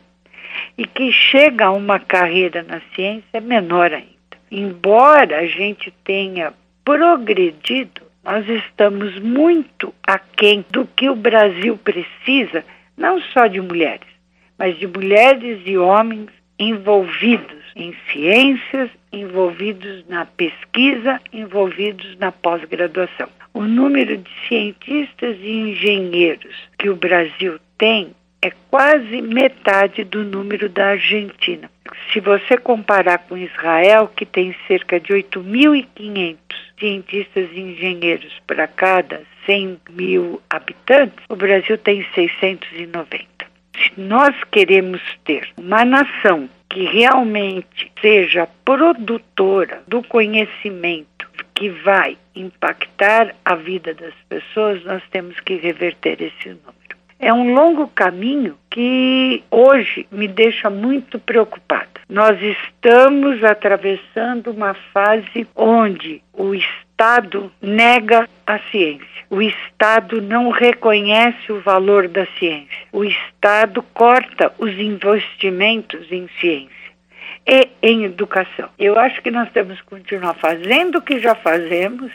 E que chega a uma carreira na ciência é menor ainda. Embora a gente tenha progredido nós estamos muito aquém do que o Brasil precisa, não só de mulheres, mas de mulheres e homens envolvidos em ciências, envolvidos na pesquisa, envolvidos na pós-graduação. O número de cientistas e engenheiros que o Brasil tem é quase metade do número da Argentina. Se você comparar com Israel, que tem cerca de 8.500 cientistas e engenheiros para cada 100 mil habitantes, o Brasil tem 690. Se nós queremos ter uma nação que realmente seja produtora do conhecimento que vai impactar a vida das pessoas, nós temos que reverter esse número. É um longo caminho que hoje me deixa muito preocupada. Nós estamos atravessando uma fase onde o Estado nega a ciência. O Estado não reconhece o valor da ciência. O Estado corta os investimentos em ciência e em educação. Eu acho que nós temos que continuar fazendo o que já fazemos,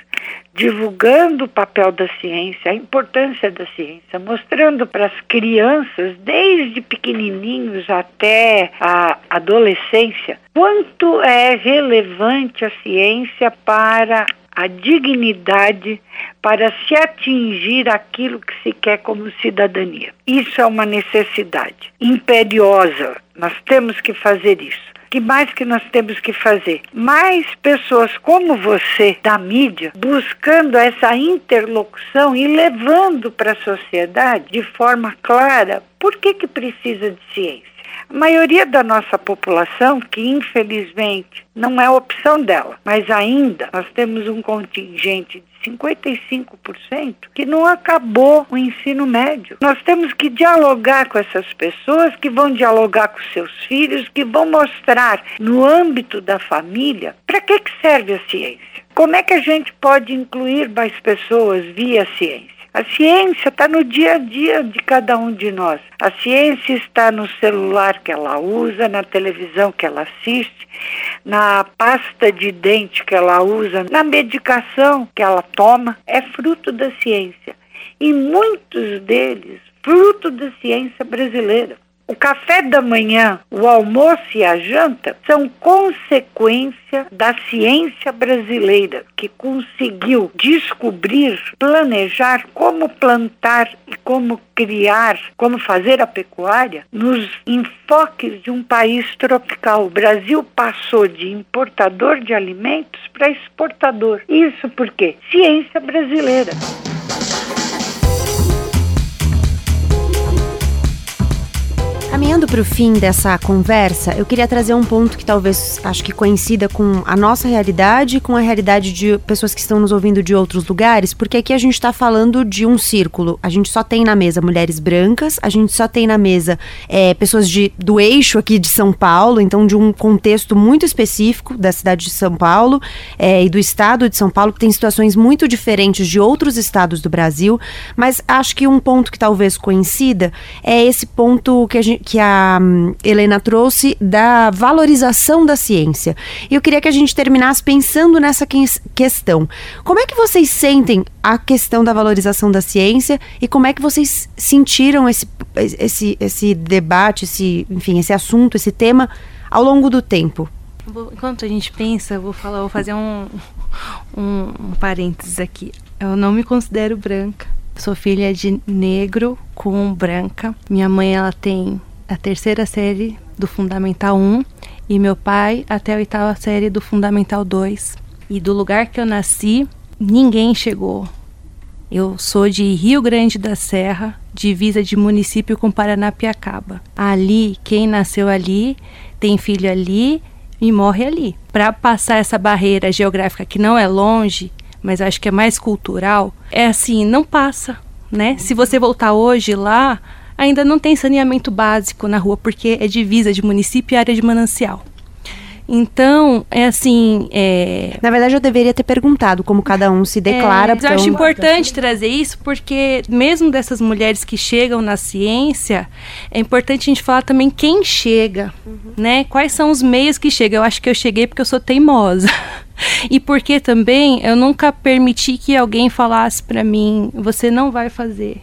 divulgando o papel da ciência, a importância da ciência, mostrando para as crianças, desde pequenininhos até a adolescência, quanto é relevante a ciência para a dignidade para se atingir aquilo que se quer como cidadania. Isso é uma necessidade imperiosa. Nós temos que fazer isso que mais que nós temos que fazer? Mais pessoas como você da mídia buscando essa interlocução e levando para a sociedade de forma clara por que, que precisa de ciência. A maioria da nossa população, que infelizmente não é opção dela, mas ainda nós temos um contingente de 55% que não acabou o ensino médio. Nós temos que dialogar com essas pessoas, que vão dialogar com seus filhos, que vão mostrar no âmbito da família para que, que serve a ciência. Como é que a gente pode incluir mais pessoas via ciência? A ciência está no dia a dia de cada um de nós. A ciência está no celular que ela usa, na televisão que ela assiste, na pasta de dente que ela usa, na medicação que ela toma. É fruto da ciência. E muitos deles, fruto da ciência brasileira. O café da manhã, o almoço e a janta são consequência da ciência brasileira, que conseguiu descobrir, planejar como plantar e como criar, como fazer a pecuária nos enfoques de um país tropical. O Brasil passou de importador de alimentos para exportador. Isso por quê? Ciência brasileira. Caminhando para o fim dessa conversa, eu queria trazer um ponto que talvez acho que coincida com a nossa realidade e com a realidade de pessoas que estão nos ouvindo de outros lugares, porque aqui a gente está falando de um círculo. A gente só tem na mesa mulheres brancas, a gente só tem na mesa é, pessoas de, do eixo aqui de São Paulo, então de um contexto muito específico da cidade de São Paulo é, e do estado de São Paulo, que tem situações muito diferentes de outros estados do Brasil, mas acho que um ponto que talvez coincida é esse ponto que a gente que a hum, Helena trouxe da valorização da ciência. Eu queria que a gente terminasse pensando nessa que questão. Como é que vocês sentem a questão da valorização da ciência e como é que vocês sentiram esse, esse, esse debate, esse, enfim, esse assunto, esse tema ao longo do tempo? Enquanto a gente pensa, vou falar, vou fazer um, um, um parênteses aqui. Eu não me considero branca. Sou filha de negro com branca. Minha mãe ela tem a terceira série do Fundamental 1 e meu pai até a oitava série do Fundamental 2. E do lugar que eu nasci, ninguém chegou. Eu sou de Rio Grande da Serra, divisa de município com Paranapiacaba. Ali, quem nasceu ali, tem filho ali e morre ali. Para passar essa barreira geográfica que não é longe, mas acho que é mais cultural, é assim, não passa, né? Se você voltar hoje lá, ainda não tem saneamento básico na rua, porque é divisa de município e área de manancial. Então, é assim. É... Na verdade, eu deveria ter perguntado como cada um se declara. É, eu acho importante trazer isso, porque mesmo dessas mulheres que chegam na ciência, é importante a gente falar também quem chega, uhum. né? Quais são os meios que chegam. Eu acho que eu cheguei porque eu sou teimosa. e porque também eu nunca permiti que alguém falasse para mim: você não vai fazer.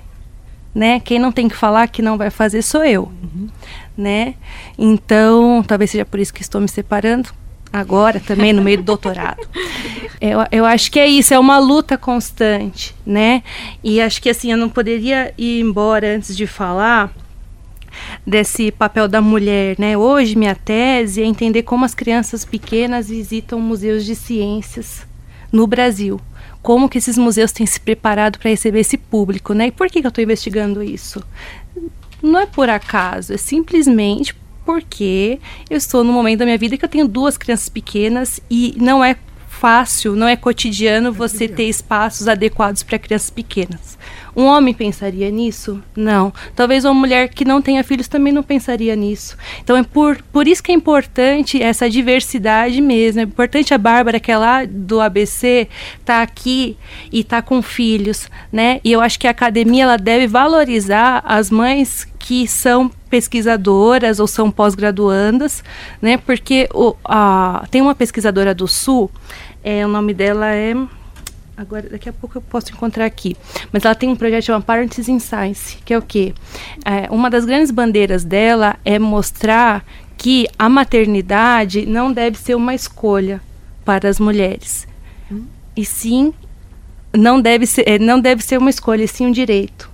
Né? Quem não tem que falar que não vai fazer sou eu. Uhum né? Então, talvez seja por isso que estou me separando agora também no meio do doutorado. Eu, eu acho que é isso, é uma luta constante, né? E acho que assim, eu não poderia ir embora antes de falar desse papel da mulher, né? Hoje minha tese é entender como as crianças pequenas visitam museus de ciências no Brasil. Como que esses museus têm se preparado para receber esse público, né? E por que, que eu estou investigando isso? Não é por acaso, é simplesmente porque eu estou no momento da minha vida que eu tenho duas crianças pequenas e não é fácil, não é cotidiano você ter espaços adequados para crianças pequenas. Um homem pensaria nisso? Não. Talvez uma mulher que não tenha filhos também não pensaria nisso. Então é por, por isso que é importante essa diversidade mesmo. É importante a Bárbara, que é lá do ABC, tá aqui e tá com filhos, né? E eu acho que a academia ela deve valorizar as mães que são pesquisadoras ou são pós-graduandas, né? Porque o, a, tem uma pesquisadora do Sul, é, o nome dela é agora daqui a pouco eu posso encontrar aqui. Mas ela tem um projeto chamado Parents in Science, que é o quê? É, uma das grandes bandeiras dela é mostrar que a maternidade não deve ser uma escolha para as mulheres. Hum. E sim, não deve ser, é, não deve ser uma escolha, e sim um direito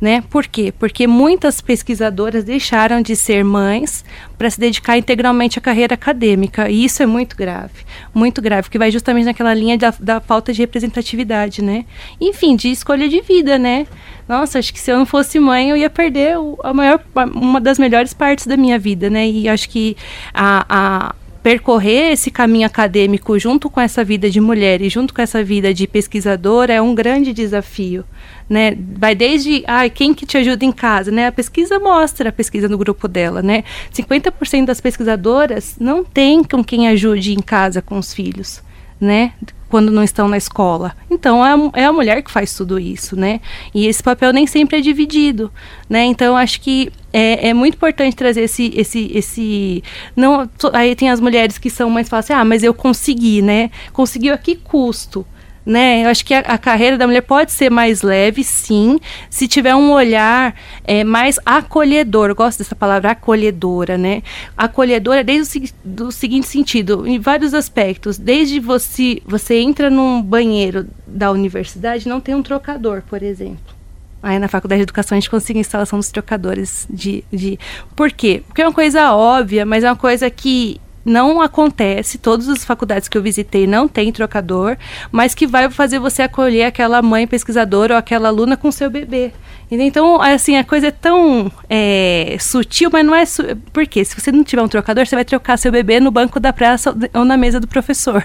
né? Por quê? Porque muitas pesquisadoras deixaram de ser mães para se dedicar integralmente à carreira acadêmica. E isso é muito grave, muito grave, que vai justamente naquela linha da, da falta de representatividade, né? Enfim, de escolha de vida, né? Nossa, acho que se eu não fosse mãe, eu ia perder o, a maior, uma das melhores partes da minha vida, né? E acho que a, a percorrer esse caminho acadêmico junto com essa vida de mulher e junto com essa vida de pesquisadora é um grande desafio, né? Vai desde, ai, quem que te ajuda em casa, né? A pesquisa mostra, a pesquisa no grupo dela, né? 50% das pesquisadoras não tem com quem ajude em casa com os filhos, né? Quando não estão na escola. Então é a, é a mulher que faz tudo isso, né? E esse papel nem sempre é dividido, né? Então acho que é, é, muito importante trazer esse, esse, esse, não, aí tem as mulheres que são mais fáceis, ah, mas eu consegui, né? Conseguiu a que custo? Né? Eu acho que a, a, carreira da mulher pode ser mais leve, sim, se tiver um olhar é, mais acolhedor. Eu gosto dessa palavra acolhedora, né? Acolhedora desde o do seguinte sentido, em vários aspectos. Desde você, você entra num banheiro da universidade, não tem um trocador, por exemplo. Aí na faculdade de educação a gente consegue a instalação dos trocadores de, de. Por quê? Porque é uma coisa óbvia, mas é uma coisa que não acontece, todas as faculdades que eu visitei não tem trocador, mas que vai fazer você acolher aquela mãe pesquisadora ou aquela aluna com seu bebê. Então, assim, a coisa é tão é, sutil, mas não é. Su Porque se você não tiver um trocador, você vai trocar seu bebê no banco da praça ou na mesa do professor.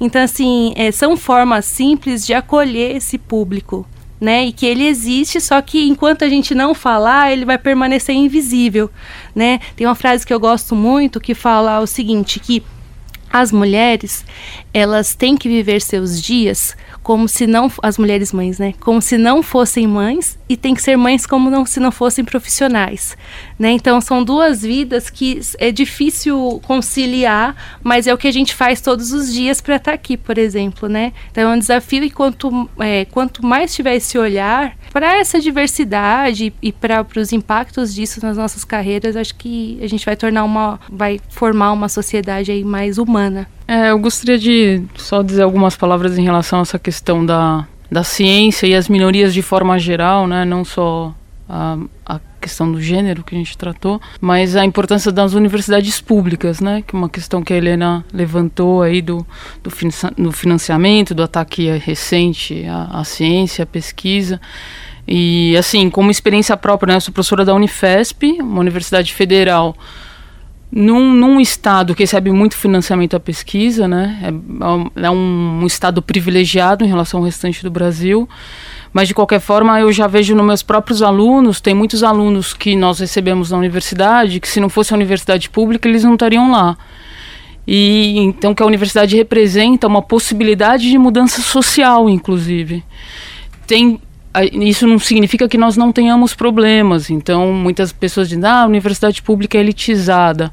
Então, assim, é, são formas simples de acolher esse público né? E que ele existe, só que enquanto a gente não falar, ele vai permanecer invisível, né? Tem uma frase que eu gosto muito que fala o seguinte, que as mulheres, elas têm que viver seus dias como se não as mulheres mães, né? Como se não fossem mães e tem que ser mães como não, se não fossem profissionais, né? Então são duas vidas que é difícil conciliar, mas é o que a gente faz todos os dias para estar tá aqui, por exemplo, né? Então é um desafio e quanto é, quanto mais tiver esse olhar para essa diversidade e para os impactos disso nas nossas carreiras, acho que a gente vai tornar uma vai formar uma sociedade aí mais humana. É, eu gostaria de só dizer algumas palavras em relação a essa questão da, da ciência e as minorias de forma geral, né? Não só a, a questão do gênero que a gente tratou, mas a importância das universidades públicas, né? Que é uma questão que a Helena levantou aí do, do, financiamento, do ataque recente à, à ciência, à pesquisa. E assim, como experiência própria, né? Eu sou professora da Unifesp, uma universidade federal num, num, estado que recebe muito financiamento à pesquisa, né? É, é um, um, estado privilegiado em relação ao restante do Brasil. Mas, de qualquer forma, eu já vejo nos meus próprios alunos, tem muitos alunos que nós recebemos na universidade, que se não fosse a universidade pública, eles não estariam lá. E então que a universidade representa uma possibilidade de mudança social, inclusive. Tem isso não significa que nós não tenhamos problemas. Então, muitas pessoas dizem, ah, a universidade pública é elitizada.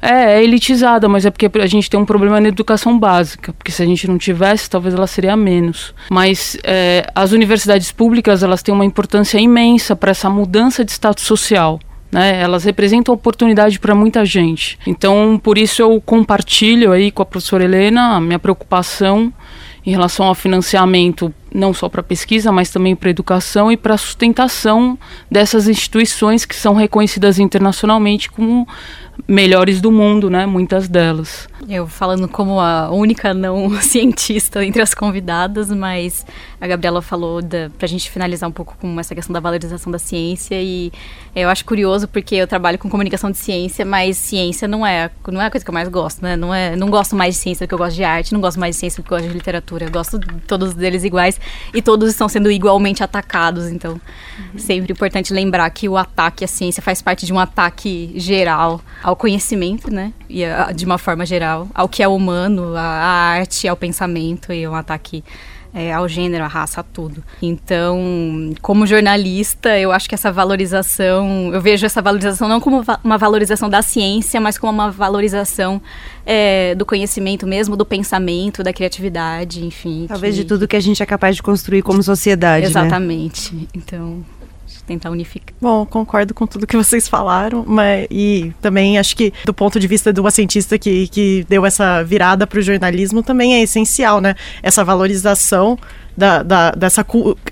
É, é elitizada, mas é porque a gente tem um problema na educação básica, porque se a gente não tivesse, talvez ela seria menos. Mas é, as universidades públicas, elas têm uma importância imensa para essa mudança de status social. Né? Elas representam oportunidade para muita gente. Então, por isso eu compartilho aí com a professora Helena a minha preocupação em relação ao financiamento não só para pesquisa, mas também para educação e para sustentação dessas instituições que são reconhecidas internacionalmente como melhores do mundo, né? Muitas delas. Eu falando como a única não cientista entre as convidadas, mas a Gabriela falou para a gente finalizar um pouco com essa questão da valorização da ciência e eu acho curioso porque eu trabalho com comunicação de ciência, mas ciência não é não é a coisa que eu mais gosto, né? Não é não gosto mais de ciência do que eu gosto de arte, não gosto mais de ciência do que eu gosto de literatura. Eu gosto de todos deles iguais e todos estão sendo igualmente atacados, então uhum. sempre importante lembrar que o ataque à ciência faz parte de um ataque geral ao conhecimento, né? E a, de uma forma geral, ao que é humano, a arte, ao pensamento e um ataque é, ao gênero, à raça, a tudo. Então, como jornalista, eu acho que essa valorização, eu vejo essa valorização não como uma valorização da ciência, mas como uma valorização é, do conhecimento mesmo, do pensamento, da criatividade, enfim. Talvez que... de tudo que a gente é capaz de construir como sociedade. Né? Exatamente. Né? Então tentar unificar. Bom, concordo com tudo que vocês falaram, mas e também acho que do ponto de vista de uma cientista que, que deu essa virada para o jornalismo também é essencial, né? Essa valorização da, da, dessa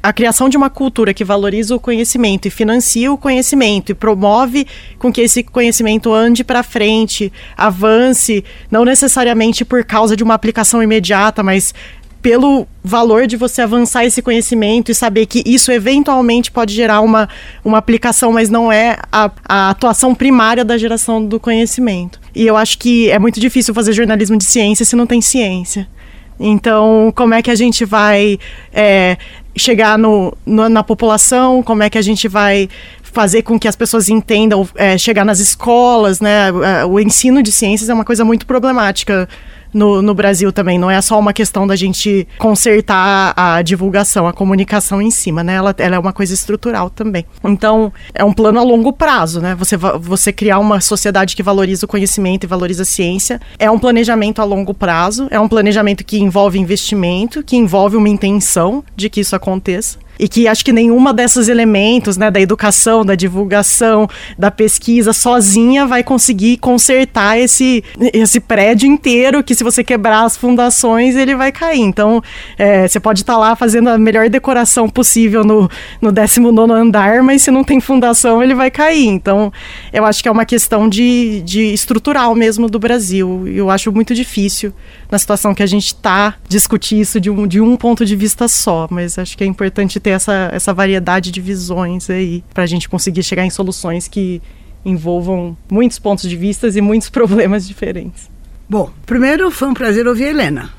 a criação de uma cultura que valoriza o conhecimento e financia o conhecimento e promove com que esse conhecimento ande para frente, avance, não necessariamente por causa de uma aplicação imediata, mas pelo valor de você avançar esse conhecimento e saber que isso eventualmente pode gerar uma, uma aplicação, mas não é a, a atuação primária da geração do conhecimento. E eu acho que é muito difícil fazer jornalismo de ciência se não tem ciência. Então, como é que a gente vai é, chegar no, no, na população? Como é que a gente vai fazer com que as pessoas entendam, é, chegar nas escolas, né? O ensino de ciências é uma coisa muito problemática no, no Brasil também. Não é só uma questão da gente consertar a divulgação, a comunicação em cima, né? Ela, ela é uma coisa estrutural também. Então, é um plano a longo prazo, né? Você, você criar uma sociedade que valoriza o conhecimento e valoriza a ciência é um planejamento a longo prazo, é um planejamento que envolve investimento, que envolve uma intenção de que isso aconteça e que acho que nenhuma desses elementos, né, da educação, da divulgação, da pesquisa sozinha vai conseguir consertar esse, esse prédio inteiro que se você quebrar as fundações ele vai cair. Então é, você pode estar tá lá fazendo a melhor decoração possível no, no 19 andar, mas se não tem fundação ele vai cair. Então eu acho que é uma questão de, de estrutural mesmo do Brasil. Eu acho muito difícil na situação que a gente está discutir isso de um, de um ponto de vista só, mas acho que é importante ter ter essa, essa variedade de visões aí, para a gente conseguir chegar em soluções que envolvam muitos pontos de vista e muitos problemas diferentes. Bom, primeiro foi um prazer ouvir a Helena,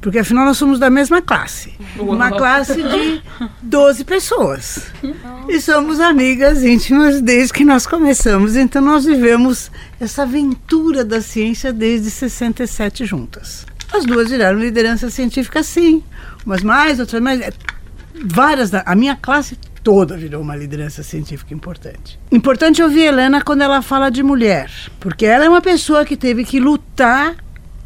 porque afinal nós somos da mesma classe. Uma classe de 12 pessoas. E somos amigas íntimas desde que nós começamos, então nós vivemos essa aventura da ciência desde 67 juntas. As duas viraram liderança científica, sim. Umas mais, outras mais. Várias. A minha classe toda virou uma liderança científica importante. Importante ouvir Helena quando ela fala de mulher, porque ela é uma pessoa que teve que lutar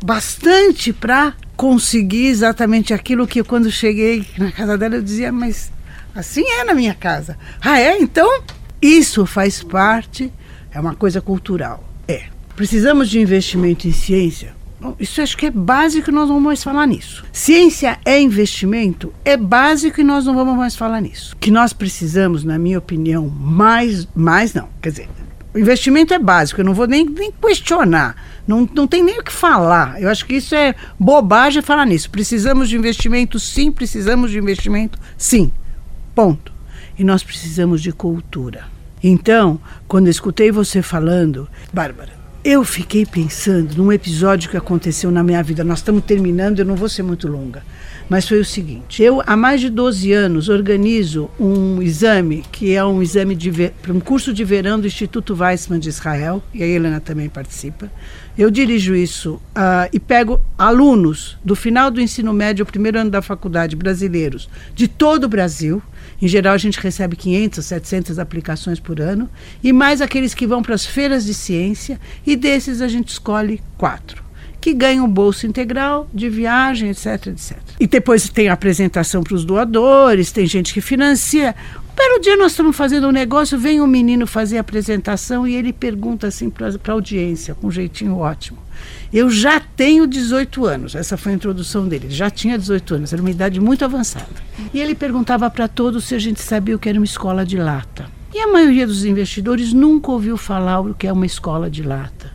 bastante para conseguir exatamente aquilo que quando cheguei na casa dela eu dizia, mas assim é na minha casa. Ah, é? Então, isso faz parte, é uma coisa cultural. É. Precisamos de investimento em ciência? Isso acho que é básico e nós não vamos mais falar nisso. Ciência é investimento? É básico e nós não vamos mais falar nisso. Que nós precisamos, na minha opinião, mais, mais não. Quer dizer, o investimento é básico, eu não vou nem, nem questionar. Não, não tem nem o que falar. Eu acho que isso é bobagem falar nisso. Precisamos de investimento? Sim, precisamos de investimento? Sim. Ponto. E nós precisamos de cultura. Então, quando escutei você falando, Bárbara, eu fiquei pensando num episódio que aconteceu na minha vida. Nós estamos terminando, eu não vou ser muito longa. Mas foi o seguinte: eu, há mais de 12 anos, organizo um exame, que é um exame para um curso de verão do Instituto Weizmann de Israel, e a Helena também participa. Eu dirijo isso uh, e pego alunos do final do ensino médio, primeiro ano da faculdade, brasileiros, de todo o Brasil. Em geral, a gente recebe 500, 700 aplicações por ano, e mais aqueles que vão para as feiras de ciência, e desses a gente escolhe quatro que ganham bolsa integral de viagem, etc, etc. E depois tem a apresentação para os doadores, tem gente que financia. Um belo dia nós estamos fazendo um negócio, vem um menino fazer a apresentação e ele pergunta assim para a audiência, com um jeitinho ótimo. Eu já tenho 18 anos. Essa foi a introdução dele. Ele já tinha 18 anos, era uma idade muito avançada. E ele perguntava para todos se a gente sabia o que era uma escola de lata. E a maioria dos investidores nunca ouviu falar o que é uma escola de lata.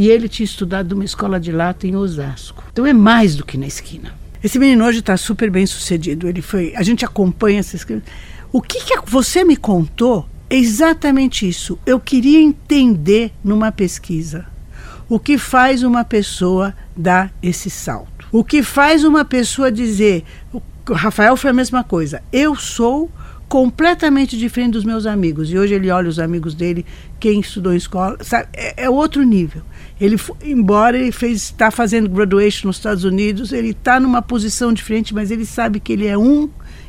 E ele tinha estudado numa escola de lata em Osasco. Então é mais do que na esquina. Esse menino hoje está super bem sucedido. Ele foi. A gente acompanha essa escrita. O que, que você me contou é exatamente isso. Eu queria entender numa pesquisa o que faz uma pessoa dar esse salto? O que faz uma pessoa dizer. O Rafael foi a mesma coisa. Eu sou completamente diferente dos meus amigos. E hoje ele olha os amigos dele, quem estudou em escola, sabe? É, é outro nível. Ele, embora ele fez, está fazendo graduation nos Estados Unidos, ele está numa posição diferente, mas ele sabe que ele é um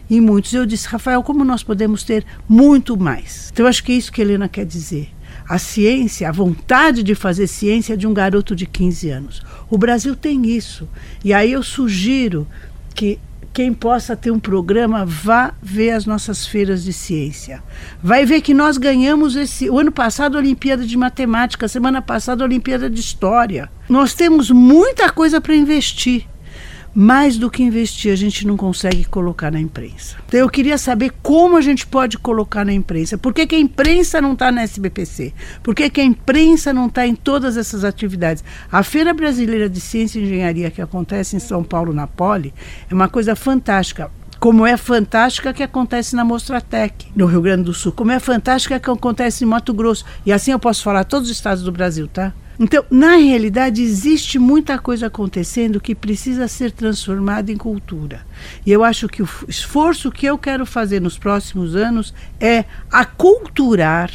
em muitos. Eu disse, Rafael, como nós podemos ter muito mais? Então, eu acho que é isso que a Helena quer dizer a ciência, a vontade de fazer ciência de um garoto de 15 anos. O Brasil tem isso. E aí eu sugiro que quem possa ter um programa vá ver as nossas feiras de ciência. Vai ver que nós ganhamos esse o ano passado a Olimpíada de Matemática, semana passada a Olimpíada de História. Nós temos muita coisa para investir mais do que investir, a gente não consegue colocar na imprensa. Então eu queria saber como a gente pode colocar na imprensa. Por que, que a imprensa não está na SBPC? Por que, que a imprensa não está em todas essas atividades? A Feira Brasileira de Ciência e Engenharia que acontece em São Paulo, na Poli, é uma coisa fantástica como é fantástica que acontece na Mostratec, no Rio Grande do Sul, como é fantástica que acontece em Mato Grosso. E assim eu posso falar todos os estados do Brasil, tá? Então, na realidade, existe muita coisa acontecendo que precisa ser transformada em cultura. E eu acho que o esforço que eu quero fazer nos próximos anos é aculturar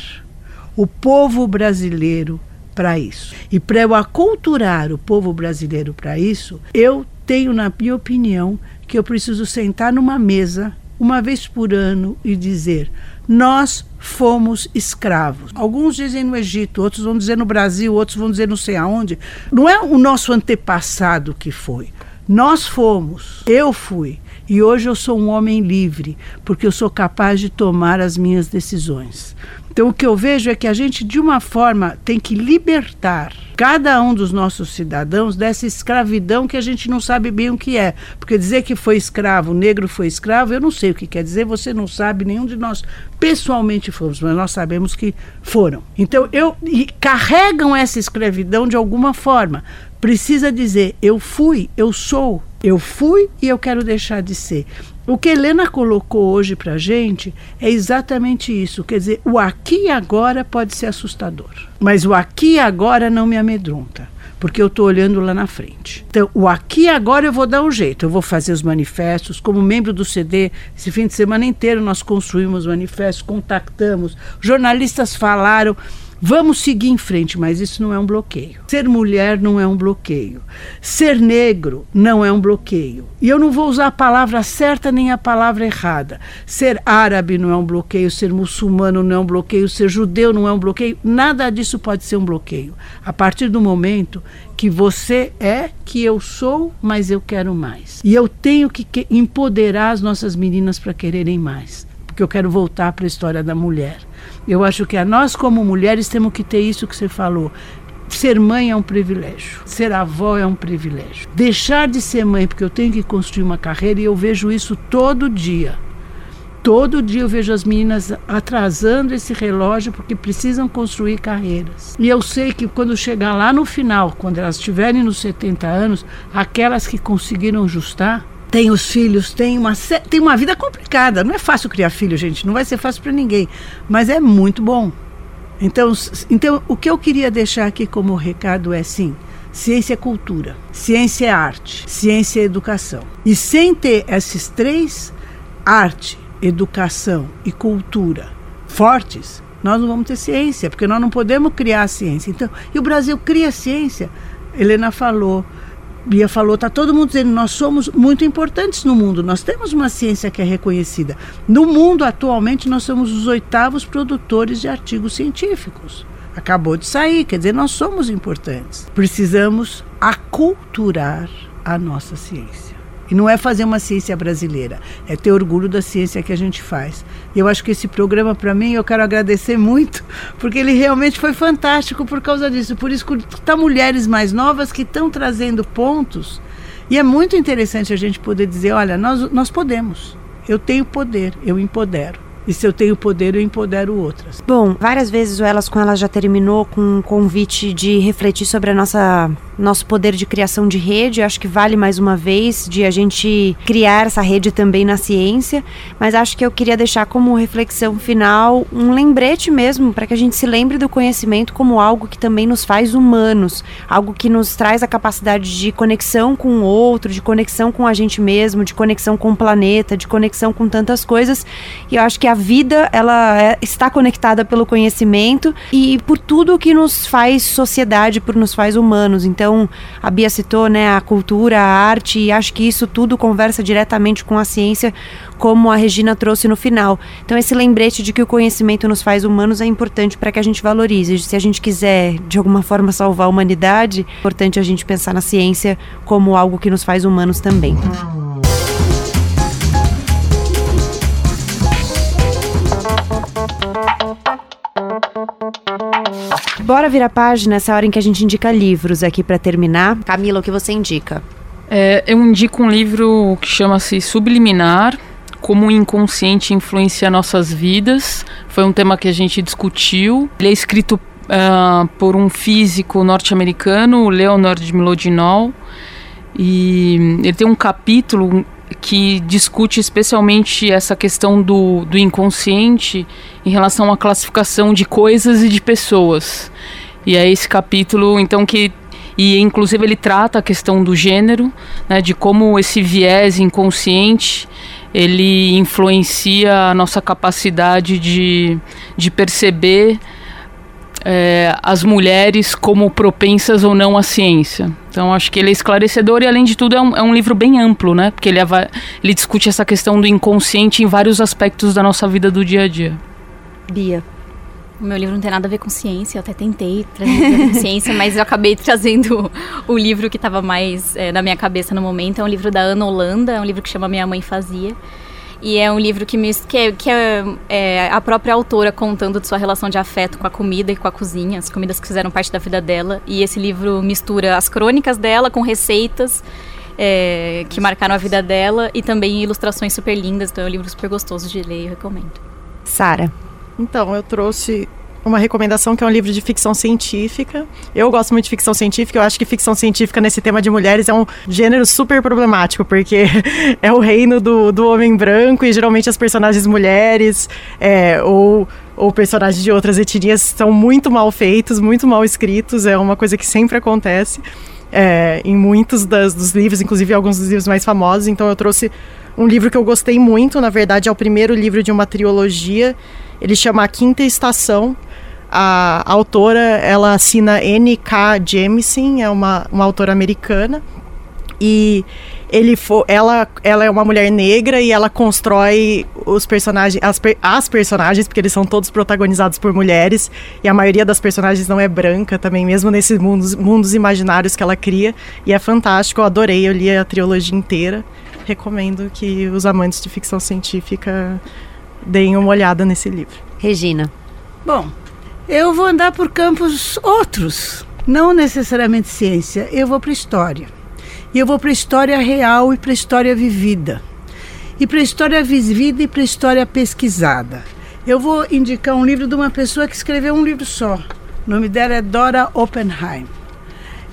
o povo brasileiro para isso. E para eu aculturar o povo brasileiro para isso, eu tenho, na minha opinião, que eu preciso sentar numa mesa uma vez por ano e dizer: nós fomos escravos. Alguns dizem no Egito, outros vão dizer no Brasil, outros vão dizer não sei aonde. Não é o nosso antepassado que foi. Nós fomos, eu fui, e hoje eu sou um homem livre, porque eu sou capaz de tomar as minhas decisões. Então, o que eu vejo é que a gente, de uma forma, tem que libertar cada um dos nossos cidadãos dessa escravidão que a gente não sabe bem o que é. Porque dizer que foi escravo, negro foi escravo, eu não sei o que quer dizer, você não sabe, nenhum de nós pessoalmente fomos, mas nós sabemos que foram. Então, eu e carregam essa escravidão de alguma forma. Precisa dizer, eu fui, eu sou, eu fui e eu quero deixar de ser. O que Helena colocou hoje para a gente é exatamente isso. Quer dizer, o aqui e agora pode ser assustador, mas o aqui e agora não me amedronta, porque eu estou olhando lá na frente. Então, o aqui e agora eu vou dar um jeito. Eu vou fazer os manifestos. Como membro do CD, esse fim de semana inteiro nós construímos manifestos, contactamos, jornalistas falaram. Vamos seguir em frente, mas isso não é um bloqueio. Ser mulher não é um bloqueio. Ser negro não é um bloqueio. E eu não vou usar a palavra certa nem a palavra errada. Ser árabe não é um bloqueio, ser muçulmano não é um bloqueio, ser judeu não é um bloqueio. Nada disso pode ser um bloqueio. A partir do momento que você é, que eu sou, mas eu quero mais. E eu tenho que empoderar as nossas meninas para quererem mais. Porque eu quero voltar para a história da mulher. Eu acho que a nós, como mulheres, temos que ter isso que você falou. Ser mãe é um privilégio, ser avó é um privilégio. Deixar de ser mãe, porque eu tenho que construir uma carreira, e eu vejo isso todo dia. Todo dia eu vejo as meninas atrasando esse relógio porque precisam construir carreiras. E eu sei que quando chegar lá no final, quando elas estiverem nos 70 anos, aquelas que conseguiram ajustar, tem os filhos, tem uma, tem uma vida complicada. Não é fácil criar filho, gente. Não vai ser fácil para ninguém. Mas é muito bom. Então, então, o que eu queria deixar aqui como recado é sim. Ciência é cultura, ciência é arte, ciência é educação. E sem ter esses três, arte, educação e cultura fortes, nós não vamos ter ciência, porque nós não podemos criar ciência. Então, e o Brasil cria ciência. Helena falou, Bia falou, está todo mundo dizendo, nós somos muito importantes no mundo, nós temos uma ciência que é reconhecida. No mundo, atualmente, nós somos os oitavos produtores de artigos científicos. Acabou de sair, quer dizer, nós somos importantes. Precisamos aculturar a nossa ciência. E não é fazer uma ciência brasileira, é ter orgulho da ciência que a gente faz. E eu acho que esse programa, para mim, eu quero agradecer muito, porque ele realmente foi fantástico por causa disso. Por isso, tá mulheres mais novas que estão trazendo pontos. E é muito interessante a gente poder dizer: olha, nós, nós podemos. Eu tenho poder, eu empodero. E se eu tenho poder, eu empodero outras. Bom, várias vezes o Elas com Elas já terminou com um convite de refletir sobre a nossa nosso poder de criação de rede. Acho que vale mais uma vez de a gente criar essa rede também na ciência, mas acho que eu queria deixar como reflexão final um lembrete mesmo para que a gente se lembre do conhecimento como algo que também nos faz humanos, algo que nos traz a capacidade de conexão com o outro, de conexão com a gente mesmo, de conexão com o planeta, de conexão com tantas coisas. E eu acho que a vida ela é, está conectada pelo conhecimento e por tudo que nos faz sociedade, por nos faz humanos. Então, a Bia citou, né, a cultura, a arte, e acho que isso tudo conversa diretamente com a ciência, como a Regina trouxe no final. Então, esse lembrete de que o conhecimento nos faz humanos é importante para que a gente valorize. Se a gente quiser, de alguma forma, salvar a humanidade, é importante a gente pensar na ciência como algo que nos faz humanos também. Bora virar página essa hora em que a gente indica livros aqui para terminar. Camila, o que você indica? É, eu indico um livro que chama-se Subliminar, como o inconsciente influencia nossas vidas. Foi um tema que a gente discutiu. Ele é escrito uh, por um físico norte-americano, Leonard Mlodinow, e ele tem um capítulo que discute especialmente essa questão do, do inconsciente em relação à classificação de coisas e de pessoas. E é esse capítulo, então, que. E inclusive ele trata a questão do gênero, né, de como esse viés inconsciente ele influencia a nossa capacidade de, de perceber é, as mulheres como propensas ou não à ciência. Então acho que ele é esclarecedor e além de tudo é um, é um livro bem amplo, né? Porque ele, ele discute essa questão do inconsciente em vários aspectos da nossa vida do dia a dia. Bia. O meu livro não tem nada a ver com ciência, eu até tentei trazer ciência, mas eu acabei trazendo o livro que estava mais é, na minha cabeça no momento. É um livro da Ana Holanda, é um livro que chama Minha Mãe Fazia. E é um livro que, me, que, é, que é, é, a própria autora contando de sua relação de afeto com a comida e com a cozinha, as comidas que fizeram parte da vida dela. E esse livro mistura as crônicas dela com receitas é, que marcaram a vida dela e também ilustrações super lindas. Então é um livro super gostoso de ler, eu recomendo. Sara. Então, eu trouxe uma recomendação que é um livro de ficção científica. Eu gosto muito de ficção científica, eu acho que ficção científica nesse tema de mulheres é um gênero super problemático, porque é o reino do, do homem branco e geralmente as personagens mulheres é, ou ou personagens de outras etnias são muito mal feitos, muito mal escritos, é uma coisa que sempre acontece é, em muitos das, dos livros, inclusive alguns dos livros mais famosos. Então eu trouxe um livro que eu gostei muito, na verdade é o primeiro livro de uma trilogia, ele chama A Quinta Estação, A, a autora, ela assina N.K. Jemisin, é uma, uma autora americana. E ele for, ela, ela é uma mulher negra e ela constrói os personagens, as, as personagens, porque eles são todos protagonizados por mulheres, e a maioria das personagens não é branca também, mesmo nesses mundos, mundos imaginários que ela cria. E é fantástico, eu adorei, eu li a trilogia inteira. Recomendo que os amantes de ficção científica deem uma olhada nesse livro. Regina. Bom, eu vou andar por campos outros, não necessariamente ciência, eu vou para história. E eu vou para história real e para história vivida. E para história vivida e para história pesquisada. Eu vou indicar um livro de uma pessoa que escreveu um livro só. O nome dela é Dora Oppenheim.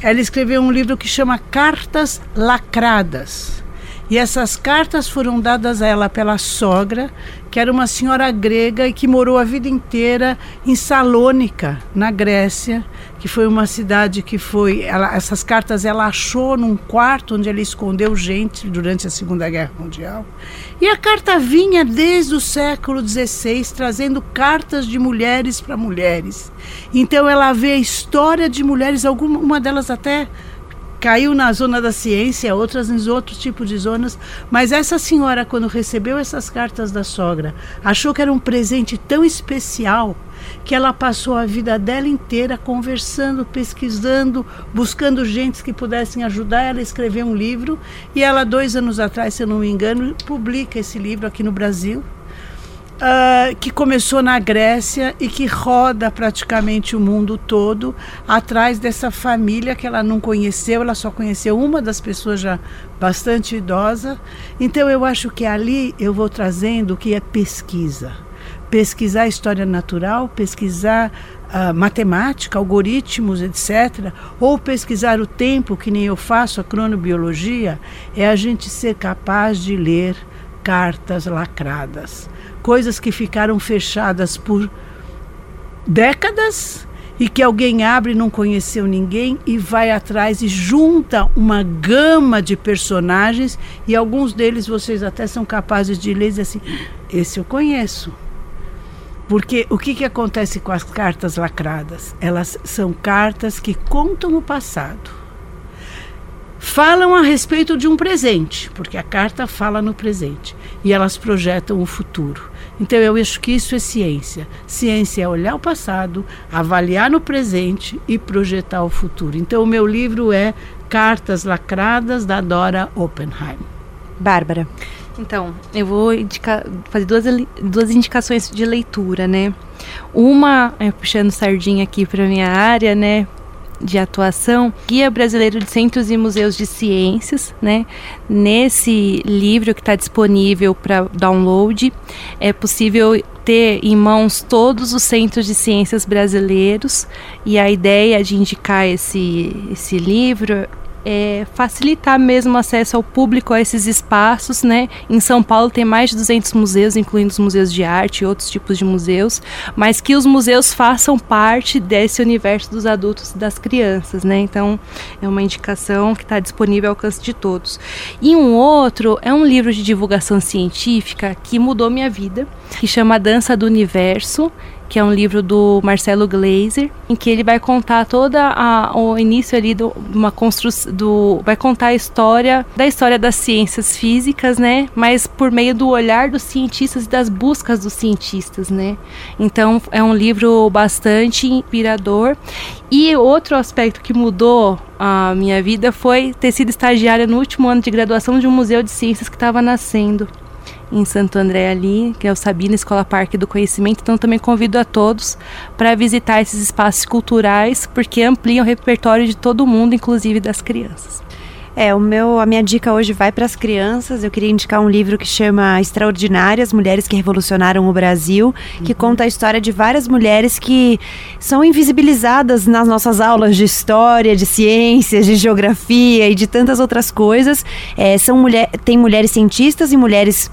Ela escreveu um livro que chama Cartas Lacradas. E essas cartas foram dadas a ela pela sogra, que era uma senhora grega e que morou a vida inteira em Salônica, na Grécia, que foi uma cidade que foi. Ela, essas cartas ela achou num quarto onde ela escondeu gente durante a Segunda Guerra Mundial. E a carta vinha desde o século XVI, trazendo cartas de mulheres para mulheres. Então ela vê a história de mulheres, alguma uma delas até caiu na zona da ciência, outras em outros tipos de zonas. Mas essa senhora, quando recebeu essas cartas da sogra, achou que era um presente tão especial que ela passou a vida dela inteira conversando, pesquisando, buscando gente que pudessem ajudar ela a escrever um livro. E ela, dois anos atrás, se eu não me engano, publica esse livro aqui no Brasil uh, que começou na Grécia e que roda praticamente o mundo todo atrás dessa família que ela não conheceu, ela só conheceu uma das pessoas já bastante idosa. Então eu acho que ali eu vou trazendo o que é pesquisa. Pesquisar história natural, pesquisar uh, matemática, algoritmos, etc., ou pesquisar o tempo, que nem eu faço, a cronobiologia, é a gente ser capaz de ler cartas lacradas coisas que ficaram fechadas por décadas e que alguém abre, não conheceu ninguém e vai atrás e junta uma gama de personagens e alguns deles vocês até são capazes de ler e dizer assim, esse eu conheço. Porque o que, que acontece com as cartas lacradas? Elas são cartas que contam o passado falam a respeito de um presente, porque a carta fala no presente e elas projetam o futuro. Então eu acho que isso é ciência. Ciência é olhar o passado, avaliar no presente e projetar o futuro. Então o meu livro é Cartas Lacradas da Dora Oppenheim. Bárbara. Então, eu vou indicar, fazer duas, duas indicações de leitura, né? Uma, é, puxando sardinha aqui para minha área, né? De atuação, Guia Brasileiro de Centros e Museus de Ciências, né? Nesse livro que está disponível para download, é possível ter em mãos todos os centros de ciências brasileiros e a ideia de indicar esse, esse livro é, facilitar mesmo o acesso ao público a esses espaços, né? Em São Paulo tem mais de 200 museus, incluindo os museus de arte e outros tipos de museus, mas que os museus façam parte desse universo dos adultos e das crianças, né? Então, é uma indicação que está disponível ao alcance de todos. E um outro é um livro de divulgação científica que mudou minha vida, que chama Dança do Universo, que é um livro do Marcelo Glazer, em que ele vai contar toda a, o início ali de uma construção do vai contar a história da história das ciências físicas, né? Mas por meio do olhar dos cientistas e das buscas dos cientistas, né? Então é um livro bastante inspirador. E outro aspecto que mudou a minha vida foi ter sido estagiária no último ano de graduação de um museu de ciências que estava nascendo em Santo André ali, que é o Sabina Escola Parque do Conhecimento. Então também convido a todos para visitar esses espaços culturais, porque ampliam o repertório de todo mundo, inclusive das crianças. É, o meu, a minha dica hoje vai para as crianças. Eu queria indicar um livro que chama Extraordinárias Mulheres que Revolucionaram o Brasil, que uhum. conta a história de várias mulheres que são invisibilizadas nas nossas aulas de história, de ciências, de geografia e de tantas outras coisas. É, são mulher, tem mulheres cientistas e mulheres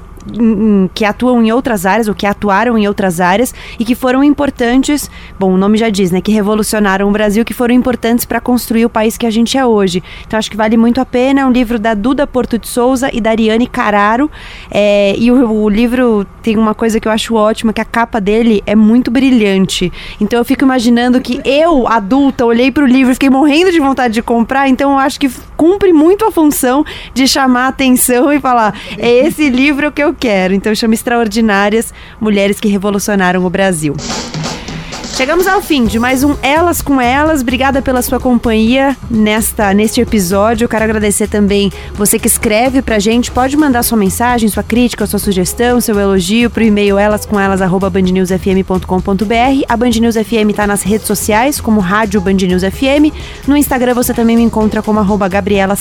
que atuam em outras áreas ou que atuaram em outras áreas e que foram importantes, bom, o nome já diz, né, que revolucionaram o Brasil, que foram importantes para construir o país que a gente é hoje. Então acho que vale muito a pena. É um livro da Duda Porto de Souza e da Ariane Cararo. É, e o, o, livro tem uma coisa que eu acho ótima, que a capa dele é muito brilhante. Então eu fico imaginando que eu, adulta, olhei para o livro e fiquei morrendo de vontade de comprar. Então eu acho que cumpre muito a função de chamar a atenção e falar: é esse livro que eu quero. Então chama Extraordinárias Mulheres que Revolucionaram o Brasil. Chegamos ao fim de mais um Elas com Elas. Obrigada pela sua companhia nesta neste episódio. Eu quero agradecer também você que escreve pra gente. Pode mandar sua mensagem, sua crítica, sua sugestão, seu elogio pro e-mail elascomelas@bandnewsfm.com.br. A Band News FM tá nas redes sociais como Rádio Band News FM. No Instagram você também me encontra como arroba Gabriela.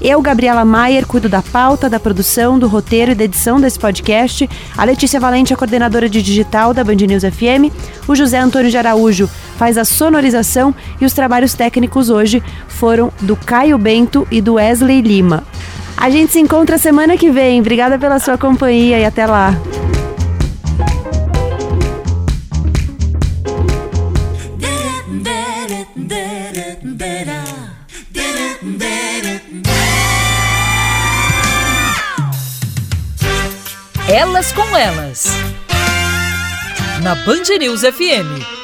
Eu, Gabriela Maier, cuido da pauta, da produção, do roteiro e da edição desse podcast. A Letícia Valente, a coordenadora de digital da Band News FM. O José Antônio de Araújo faz a sonorização e os trabalhos técnicos hoje foram do Caio Bento e do Wesley Lima. A gente se encontra semana que vem. Obrigada pela sua companhia e até lá. Elas com Elas. Na Band News FM.